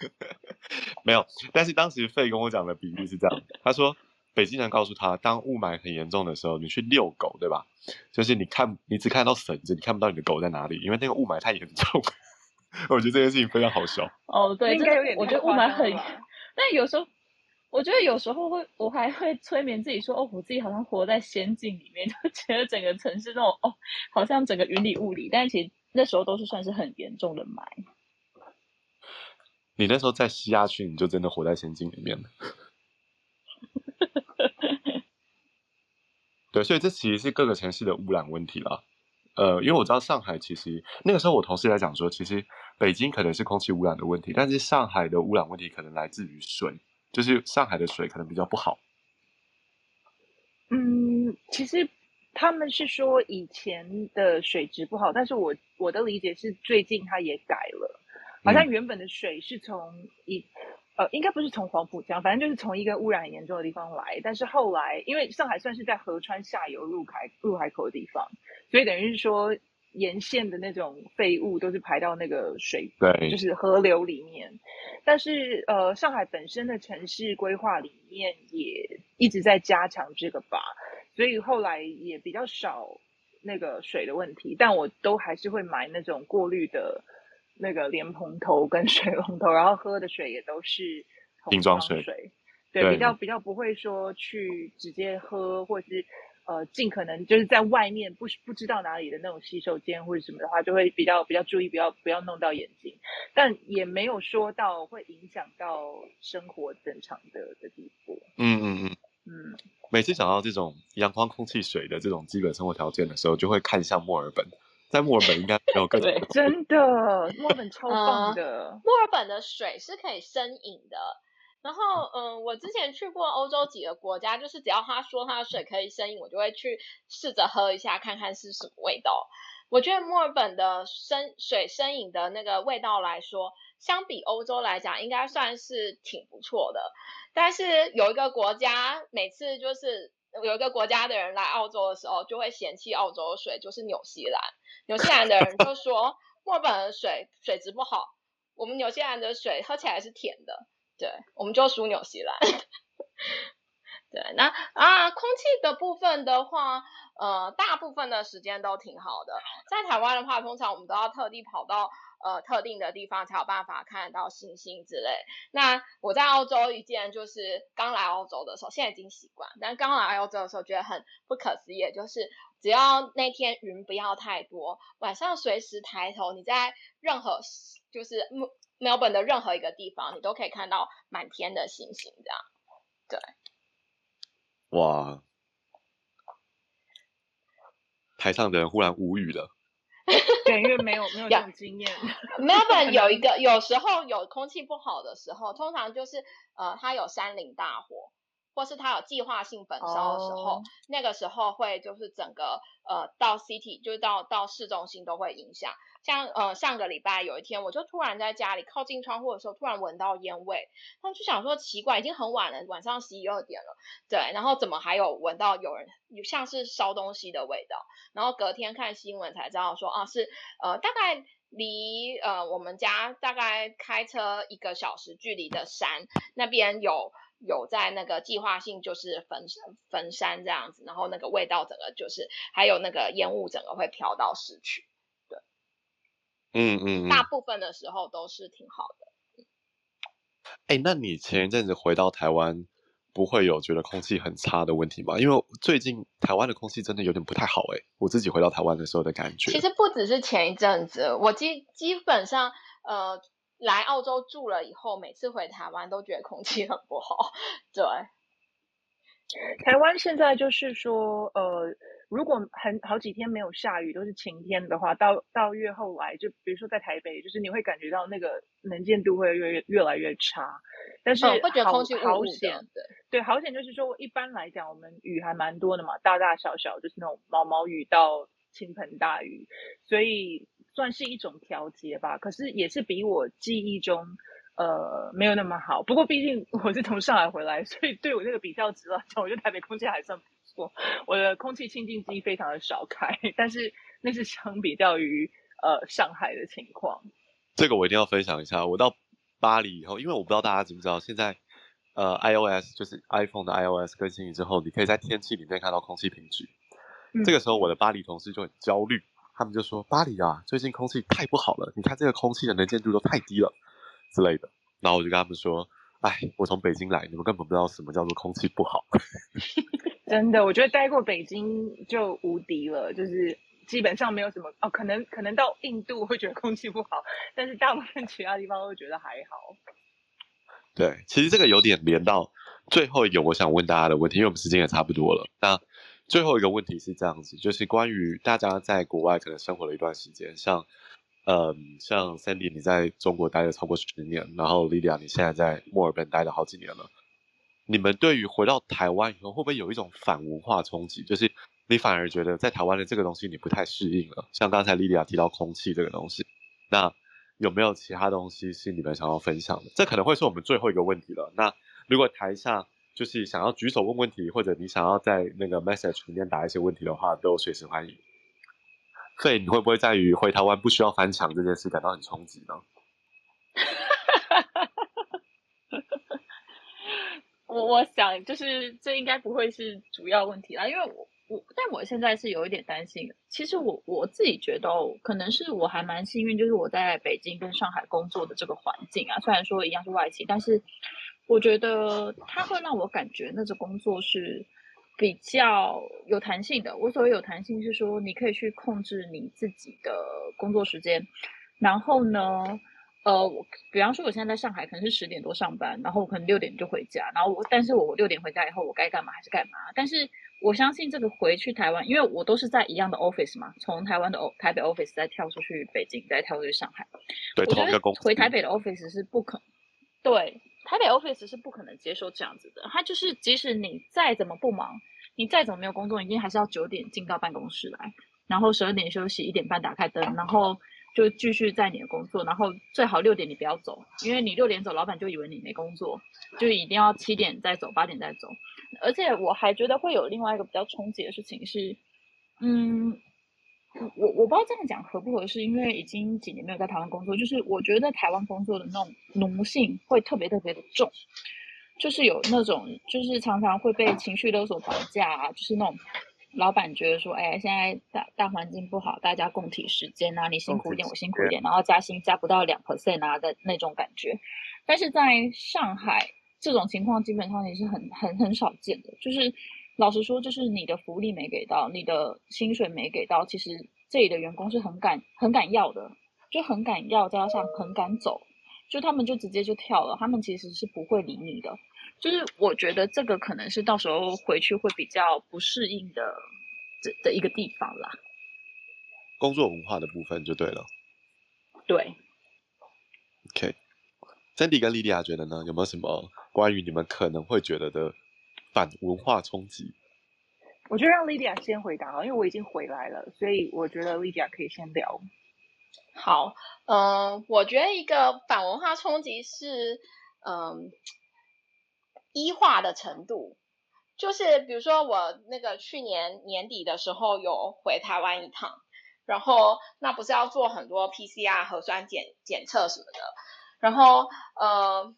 没有，但是当时费跟我讲的比喻是这样，他说北京人告诉他，当雾霾很严重的时候，你去遛狗，对吧？就是你看，你只看到绳子，你看不到你的狗在哪里，因为那个雾霾太严重。我觉得这件事情非常好笑。哦，对，应该有点，我觉得雾霾很，但有时候。我觉得有时候会，我还会催眠自己说：“哦，我自己好像活在仙境里面，就觉得整个城市那种哦，好像整个云里雾里。”但其实那时候都是算是很严重的霾。你那时候再吸下去，你就真的活在仙境里面了。对，所以这其实是各个城市的污染问题啦。呃，因为我知道上海其实那个时候我同事在讲说，其实北京可能是空气污染的问题，但是上海的污染问题可能来自于水。就是上海的水可能比较不好。嗯，其实他们是说以前的水质不好，但是我我的理解是最近它也改了，好像原本的水是从一、嗯、呃，应该不是从黄浦江，反正就是从一个污染很严重的地方来，但是后来因为上海算是在河川下游入海入海口的地方，所以等于是说。沿线的那种废物都是排到那个水，对，就是河流里面。但是呃，上海本身的城市规划里面也一直在加强这个吧，所以后来也比较少那个水的问题。但我都还是会买那种过滤的那个莲蓬头跟 水龙头，然后喝的水也都是瓶装水，对，对比较比较不会说去直接喝或是。呃尽可能就是在外面不不知道哪里的那种洗手间或者什么的话，就会比较比较注意，不要不要弄到眼睛，但也没有说到会影响到生活正常的的地步。嗯嗯嗯嗯。每次想到这种阳光、空气、水的这种基本生活条件的时候，就会看向墨尔本。在墨尔本应该没有更 多。真的，墨尔本超棒的。呃，墨尔本的水是可以生饮的。然后，嗯、我之前去过欧洲几个国家，就是只要他说他的水可以生饮，我就会去试着喝一下，看看是什么味道。我觉得墨尔本的生水生饮的那个味道来说，相比欧洲来讲，应该算是挺不错的。但是有一个国家，每次就是有一个国家的人来澳洲的时候，就会嫌弃澳洲的水，就是纽西兰。纽西兰的人就说 墨尔本的水水质不好，我们纽西兰的水喝起来是甜的，对，我们就输纽西兰。对，那啊，空气的部分的话，呃，大部分的时间都挺好的。在台湾的话，通常我们都要特地跑到。呃，特定的地方才有办法看到星星之类。那我在澳洲一件就是刚来澳洲的时候，现在已经习惯，但刚来澳洲的时候觉得很不可思议，就是只要那天云不要太多，晚上随时抬头，你在任何就是墨尔本的任何一个地方，你都可以看到满天的星星，这样。对。哇！台上的人忽然无语了。对，因为没有没有这种经验。Melbourne 有一个，有时候有空气不好的时候，通常就是呃，它有山林大火，或是它有计划性焚烧的时候，oh. 那个时候会就是整个呃到 city 就是到到市中心都会影响。像呃上个礼拜有一天，我就突然在家里靠近窗户的时候，突然闻到烟味，然后就想说奇怪，已经很晚了，晚上十一二点了，对，然后怎么还有闻到有人有像是烧东西的味道？然后隔天看新闻才知道说啊是呃大概离呃我们家大概开车一个小时距离的山那边有有在那个计划性就是焚焚山这样子，然后那个味道整个就是还有那个烟雾整个会飘到市区。嗯嗯，嗯，大部分的时候都是挺好的。哎、欸，那你前一阵子回到台湾，不会有觉得空气很差的问题吗？因为最近台湾的空气真的有点不太好，哎，我自己回到台湾的时候的感觉。其实不只是前一阵子，我基基本上呃来澳洲住了以后，每次回台湾都觉得空气很不好。对，台湾现在就是说呃。如果很好几天没有下雨，都是晴天的话，到到月后来，就比如说在台北，就是你会感觉到那个能见度会越越越来越差。但是会觉得空气好险，对对，好险就是说，一般来讲，我们雨还蛮多的嘛，大大小小就是那种毛毛雨到倾盆大雨，所以算是一种调节吧。可是也是比我记忆中呃没有那么好。不过毕竟我是从上海回来，所以对我这个比较值来讲，我觉得台北空气还算不错。我的空气清净机非常的少开，但是那是相比较于呃上海的情况。这个我一定要分享一下。我到巴黎以后，因为我不知道大家知不知道，现在呃 iOS 就是 iPhone 的 iOS 更新之后，你可以在天气里面看到空气品质。嗯。这个时候，我的巴黎同事就很焦虑，他们就说：“巴黎啊，最近空气太不好了，你看这个空气的能见度都太低了之类的。”然后我就跟他们说：“哎，我从北京来，你们根本不知道什么叫做空气不好。” 真的，我觉得待过北京就无敌了，就是基本上没有什么哦，可能可能到印度会觉得空气不好，但是大部分其他地方都觉得还好。对，其实这个有点连到最后一个我想问大家的问题，因为我们时间也差不多了。那最后一个问题是这样子，就是关于大家在国外可能生活了一段时间，像嗯，像 Sandy 你在中国待了超过十年，然后 Lydia 你现在在墨尔本待了好几年了。你们对于回到台湾以后，会不会有一种反文化冲击？就是你反而觉得在台湾的这个东西你不太适应了。像刚才莉莉亚提到空气这个东西，那有没有其他东西是你们想要分享的？这可能会是我们最后一个问题了。那如果台下就是想要举手问问题，或者你想要在那个 message 里面打一些问题的话，都随时欢迎。所以你会不会在于回台湾不需要翻墙这件事感到很冲击呢？我我想，就是这应该不会是主要问题啦，因为我我，但我现在是有一点担心。其实我我自己觉得，可能是我还蛮幸运，就是我在北京跟上海工作的这个环境啊，虽然说一样是外企，但是我觉得它会让我感觉那个工作是比较有弹性的。我所谓有弹性是说，你可以去控制你自己的工作时间。然后呢，呃，我比方说我现在在上海，可能是十点多上班，然后我可能六点就回家。然后我，但是我六点回家以后，我该干嘛还是干嘛。但是我相信这个回去台湾，因为我都是在一样的 office 嘛，从台湾的台北 office 再跳出去北京，再跳出去上海。对，我觉得回台北的 office 是不可，对。台北 office 是不可能接受这样子的，他就是即使你再怎么不忙，你再怎么没有工作，一定还是要九点进到办公室来，然后十二点休息，一点半打开灯，然后就继续在你的工作，然后最好六点你不要走，因为你六点走，老板就以为你没工作，就一定要七点再走，八点再走。而且我还觉得会有另外一个比较冲击的事情是，嗯。我我不知道这样讲合不合适，因为已经几年没有在台湾工作，就是我觉得在台湾工作的那种奴性会特别特别的重，就是有那种就是常常会被情绪勒索绑架啊，就是那种老板觉得说，哎，现在大大环境不好，大家共体时间啊，你辛苦一点，我辛苦一点，然后加薪加不到两 percent 啊的那种感觉。但是在上海这种情况基本上也是很很很少见的，就是。老实说，就是你的福利没给到，你的薪水没给到，其实这里的员工是很敢、很敢要的，就很敢要，加上很敢走，就他们就直接就跳了，他们其实是不会理你的。就是我觉得这个可能是到时候回去会比较不适应的这的一个地方啦。工作文化的部分就对了。对。OK，Sandy 跟莉莉亚觉得呢？有没有什么关于你们可能会觉得的？反文化冲击，我觉得让 Lydia 先回答，因为我已经回来了，所以我觉得 Lydia 可以先聊。好，嗯、呃，我觉得一个反文化冲击是，嗯、呃，医化的程度，就是比如说我那个去年年底的时候有回台湾一趟，然后那不是要做很多 PCR 核酸检检测什么的，然后呃。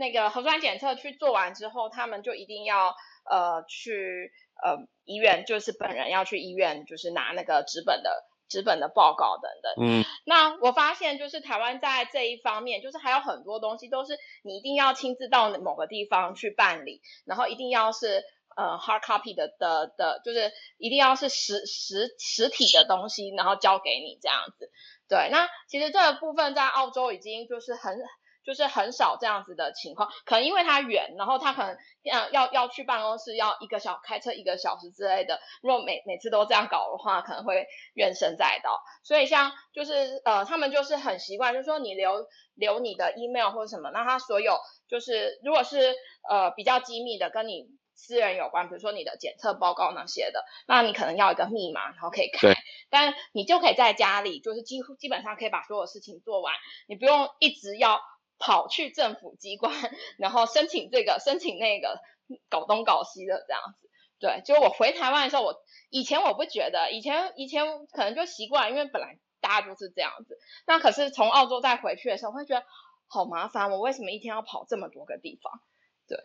那个核酸检测去做完之后，他们就一定要呃去呃医院，就是本人要去医院，就是拿那个纸本的纸本的报告等等。嗯，那我发现就是台湾在这一方面，就是还有很多东西都是你一定要亲自到某个地方去办理，然后一定要是呃 hard copy 的的的，就是一定要是实实实体的东西，然后交给你这样子。对，那其实这个部分在澳洲已经就是很。就是很少这样子的情况，可能因为他远，然后他可能要要要去办公室要一个小开车一个小时之类的。如果每每次都这样搞的话，可能会怨声载道。所以像就是呃，他们就是很习惯，就是说你留留你的 email 或者什么，那他所有就是如果是呃比较机密的，跟你私人有关，比如说你的检测报告那些的，那你可能要一个密码，然后可以开。但你就可以在家里，就是几乎基本上可以把所有事情做完，你不用一直要。跑去政府机关，然后申请这个，申请那个，搞东搞西的这样子。对，就我回台湾的时候，我以前我不觉得，以前以前可能就习惯，因为本来大家就是这样子。那可是从澳洲再回去的时候，会觉得好麻烦，我为什么一天要跑这么多个地方？对，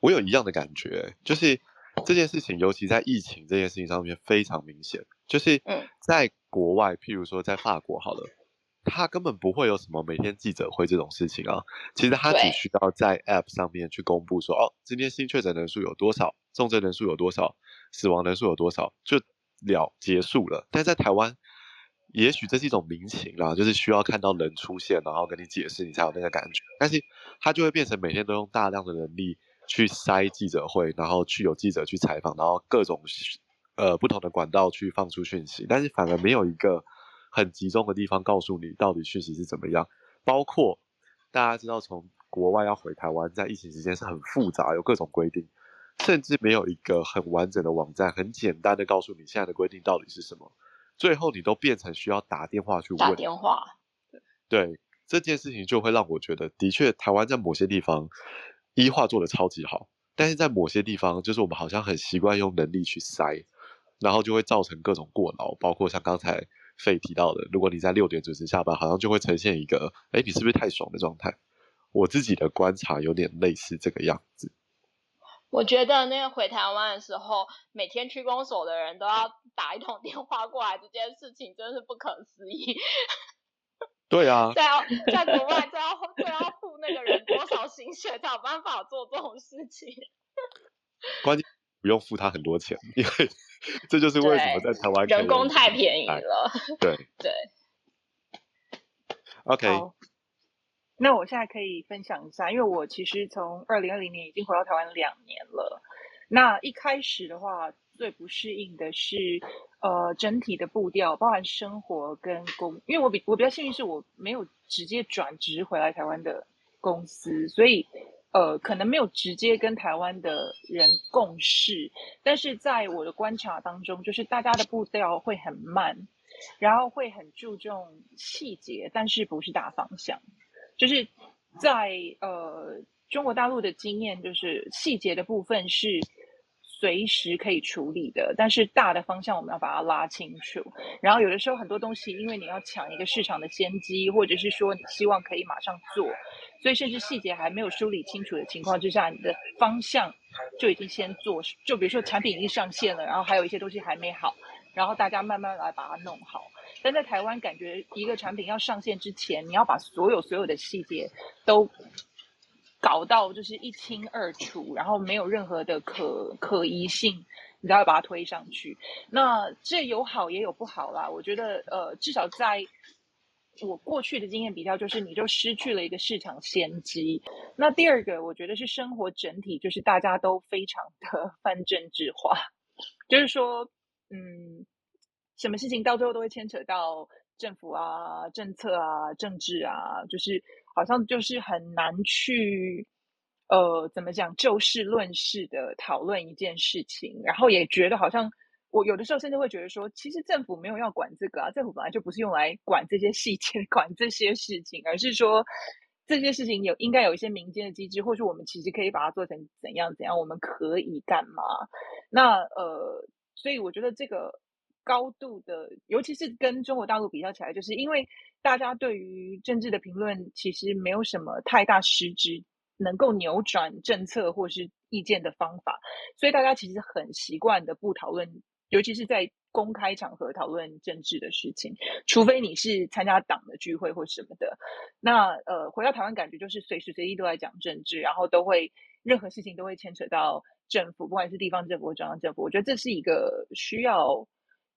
我有一样的感觉，就是这件事情，尤其在疫情这件事情上面非常明显。就是在国外，譬如说在法国，好了。他根本不会有什么每天记者会这种事情啊，其实他只需要在 App 上面去公布说，哦，今天新确诊人数有多少，重症人数有多少，死亡人数有多少，就了结束了。但在台湾，也许这是一种民情啦，就是需要看到人出现，然后跟你解释，你才有那个感觉。但是他就会变成每天都用大量的人力去塞记者会，然后去有记者去采访，然后各种呃不同的管道去放出讯息，但是反而没有一个。很集中的地方告诉你到底讯息是怎么样，包括大家知道从国外要回台湾，在疫情期间是很复杂，有各种规定，甚至没有一个很完整的网站，很简单的告诉你现在的规定到底是什么，最后你都变成需要打电话去问。打电话。对，这件事情就会让我觉得，的确台湾在某些地方医化做的超级好，但是在某些地方，就是我们好像很习惯用能力去塞，然后就会造成各种过劳，包括像刚才。费提到的，如果你在六点准时下班，好像就会呈现一个，哎，你是不是太爽的状态？我自己的观察有点类似这个样子。我觉得那个回台湾的时候，每天区公所的人都要打一通电话过来，这件事情真是不可思议。对啊，在在国外就要都要付那个人多少薪水才有办法做这种事情？关键不用付他很多钱，因为这就是为什么在台湾人工太便宜了。对 对。OK。那我现在可以分享一下，因为我其实从二零二零年已经回到台湾两年了。那一开始的话，最不适应的是呃整体的步调，包含生活跟工。因为我比我比较幸运，是我没有直接转职回来台湾的公司，所以呃可能没有直接跟台湾的人共事。但是在我的观察当中，就是大家的步调会很慢，然后会很注重细节，但是不是大方向。就是在呃中国大陆的经验，就是细节的部分是随时可以处理的，但是大的方向我们要把它拉清楚。然后有的时候很多东西，因为你要抢一个市场的先机，或者是说你希望可以马上做，所以甚至细节还没有梳理清楚的情况之下，你的方向就已经先做。就比如说产品已经上线了，然后还有一些东西还没好，然后大家慢慢来把它弄好。但在台湾，感觉一个产品要上线之前，你要把所有所有的细节都搞到就是一清二楚，然后没有任何的可可疑性，你才会把它推上去。那这有好也有不好啦。我觉得，呃，至少在我过去的经验比较，就是你就失去了一个市场先机。那第二个，我觉得是生活整体就是大家都非常的 泛政治化，就是说，嗯。什么事情到最后都会牵扯到政府啊、政策啊、政治啊，就是好像就是很难去，呃，怎么讲就事论事的讨论一件事情，然后也觉得好像我有的时候甚至会觉得说，其实政府没有要管这个啊，政府本来就不是用来管这些细节、管这些事情，而是说这些事情有应该有一些民间的机制，或是我们其实可以把它做成怎样怎样，我们可以干嘛？那呃，所以我觉得这个。高度的，尤其是跟中国大陆比较起来，就是因为大家对于政治的评论其实没有什么太大实质能够扭转政策或是意见的方法，所以大家其实很习惯的不讨论，尤其是在公开场合讨论政治的事情，除非你是参加党的聚会或什么的。那呃，回到台湾，感觉就是随时随地都在讲政治，然后都会任何事情都会牵扯到政府，不管是地方政府或中央政府。我觉得这是一个需要。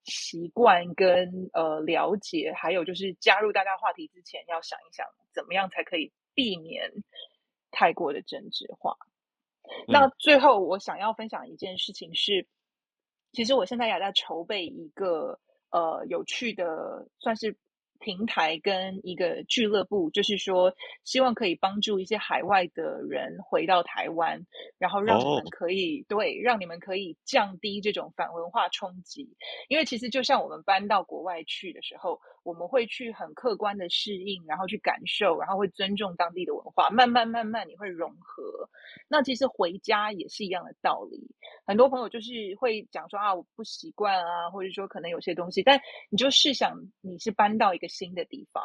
习惯跟呃了解，还有就是加入大家话题之前，要想一想怎么样才可以避免太过的政治化。嗯。那最后我想要分享一件事情是，其实我现在也在筹备一个呃有趣的，算是。平台跟一个俱乐部，就是说，希望可以帮助一些海外的人回到台湾，然后让你们可以、oh. 对，让你们可以降低这种反文化冲击。因为其实就像我们搬到国外去的时候，我们会去很客观的适应，然后去感受，然后会尊重当地的文化，慢慢慢慢你会融合。那其实回家也是一样的道理。很多朋友就是会讲说啊，我不习惯啊，或者说可能有些东西，但你就试想你是搬到一个。新的地方，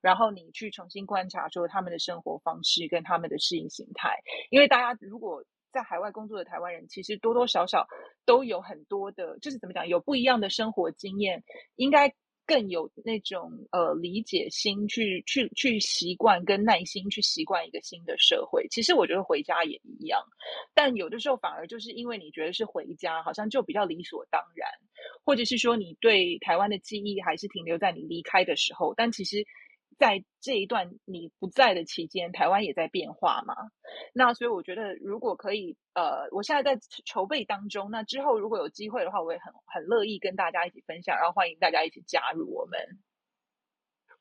然后你去重新观察说他们的生活方式跟他们的适应形态，因为大家如果在海外工作的台湾人，其实多多少少都有很多的，就是怎么讲，有不一样的生活经验，应该。更有那种呃理解心去，去去习惯跟耐心去习惯一个新的社会。其实我觉得回家也一样，但有的时候反而就是因为你觉得是回家，好像就比较理所当然，或者是说你对台湾的记忆还是停留在你离开的时候，但其实。在这一段你不在的期间，台湾也在变化嘛。那所以我觉得，如果可以，呃，我现在在筹备当中。那之后如果有机会的话，我也很很乐意跟大家一起分享，然后欢迎大家一起加入我们。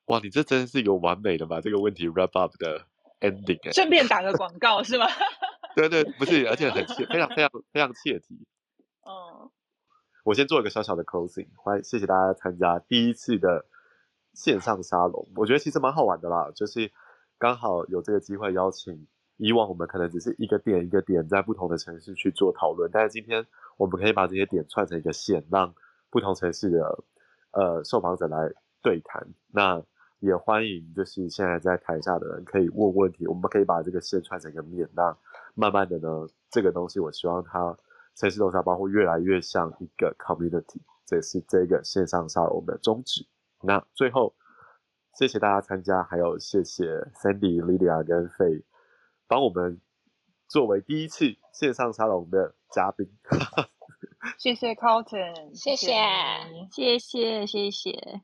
哇，你这真是有完美的把这个问题 wrap up 的 ending。顺便打个广告是吗？对对，不是，而且很切，非常非常非常切题。嗯，我先做一个小小的 closing，欢迎谢谢大家参加第一次的。线上沙龙，我觉得其实蛮好玩的啦，就是刚好有这个机会邀请，以往我们可能只是一个点一个点在不同的城市去做讨论，但是今天我们可以把这些点串成一个线，让不同城市的呃受访者来对谈。那也欢迎就是现在在台下的人可以问问题，我们可以把这个线串成一个面，那慢慢的呢，这个东西我希望它城市豆沙包会越来越像一个 community，这是这个线上沙龙的宗旨。那最后，谢谢大家参加，还有谢谢 Sandy、Lydia 跟 Faye 帮我们作为第一次线上沙龙的嘉宾。谢谢 Carlton，谢谢，谢谢，谢谢。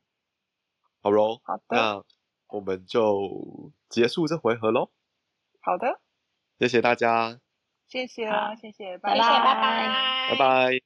好喽，好的，那我们就结束这回合喽。好的，谢谢大家，谢谢啦，谢谢，拜拜，拜拜，拜拜。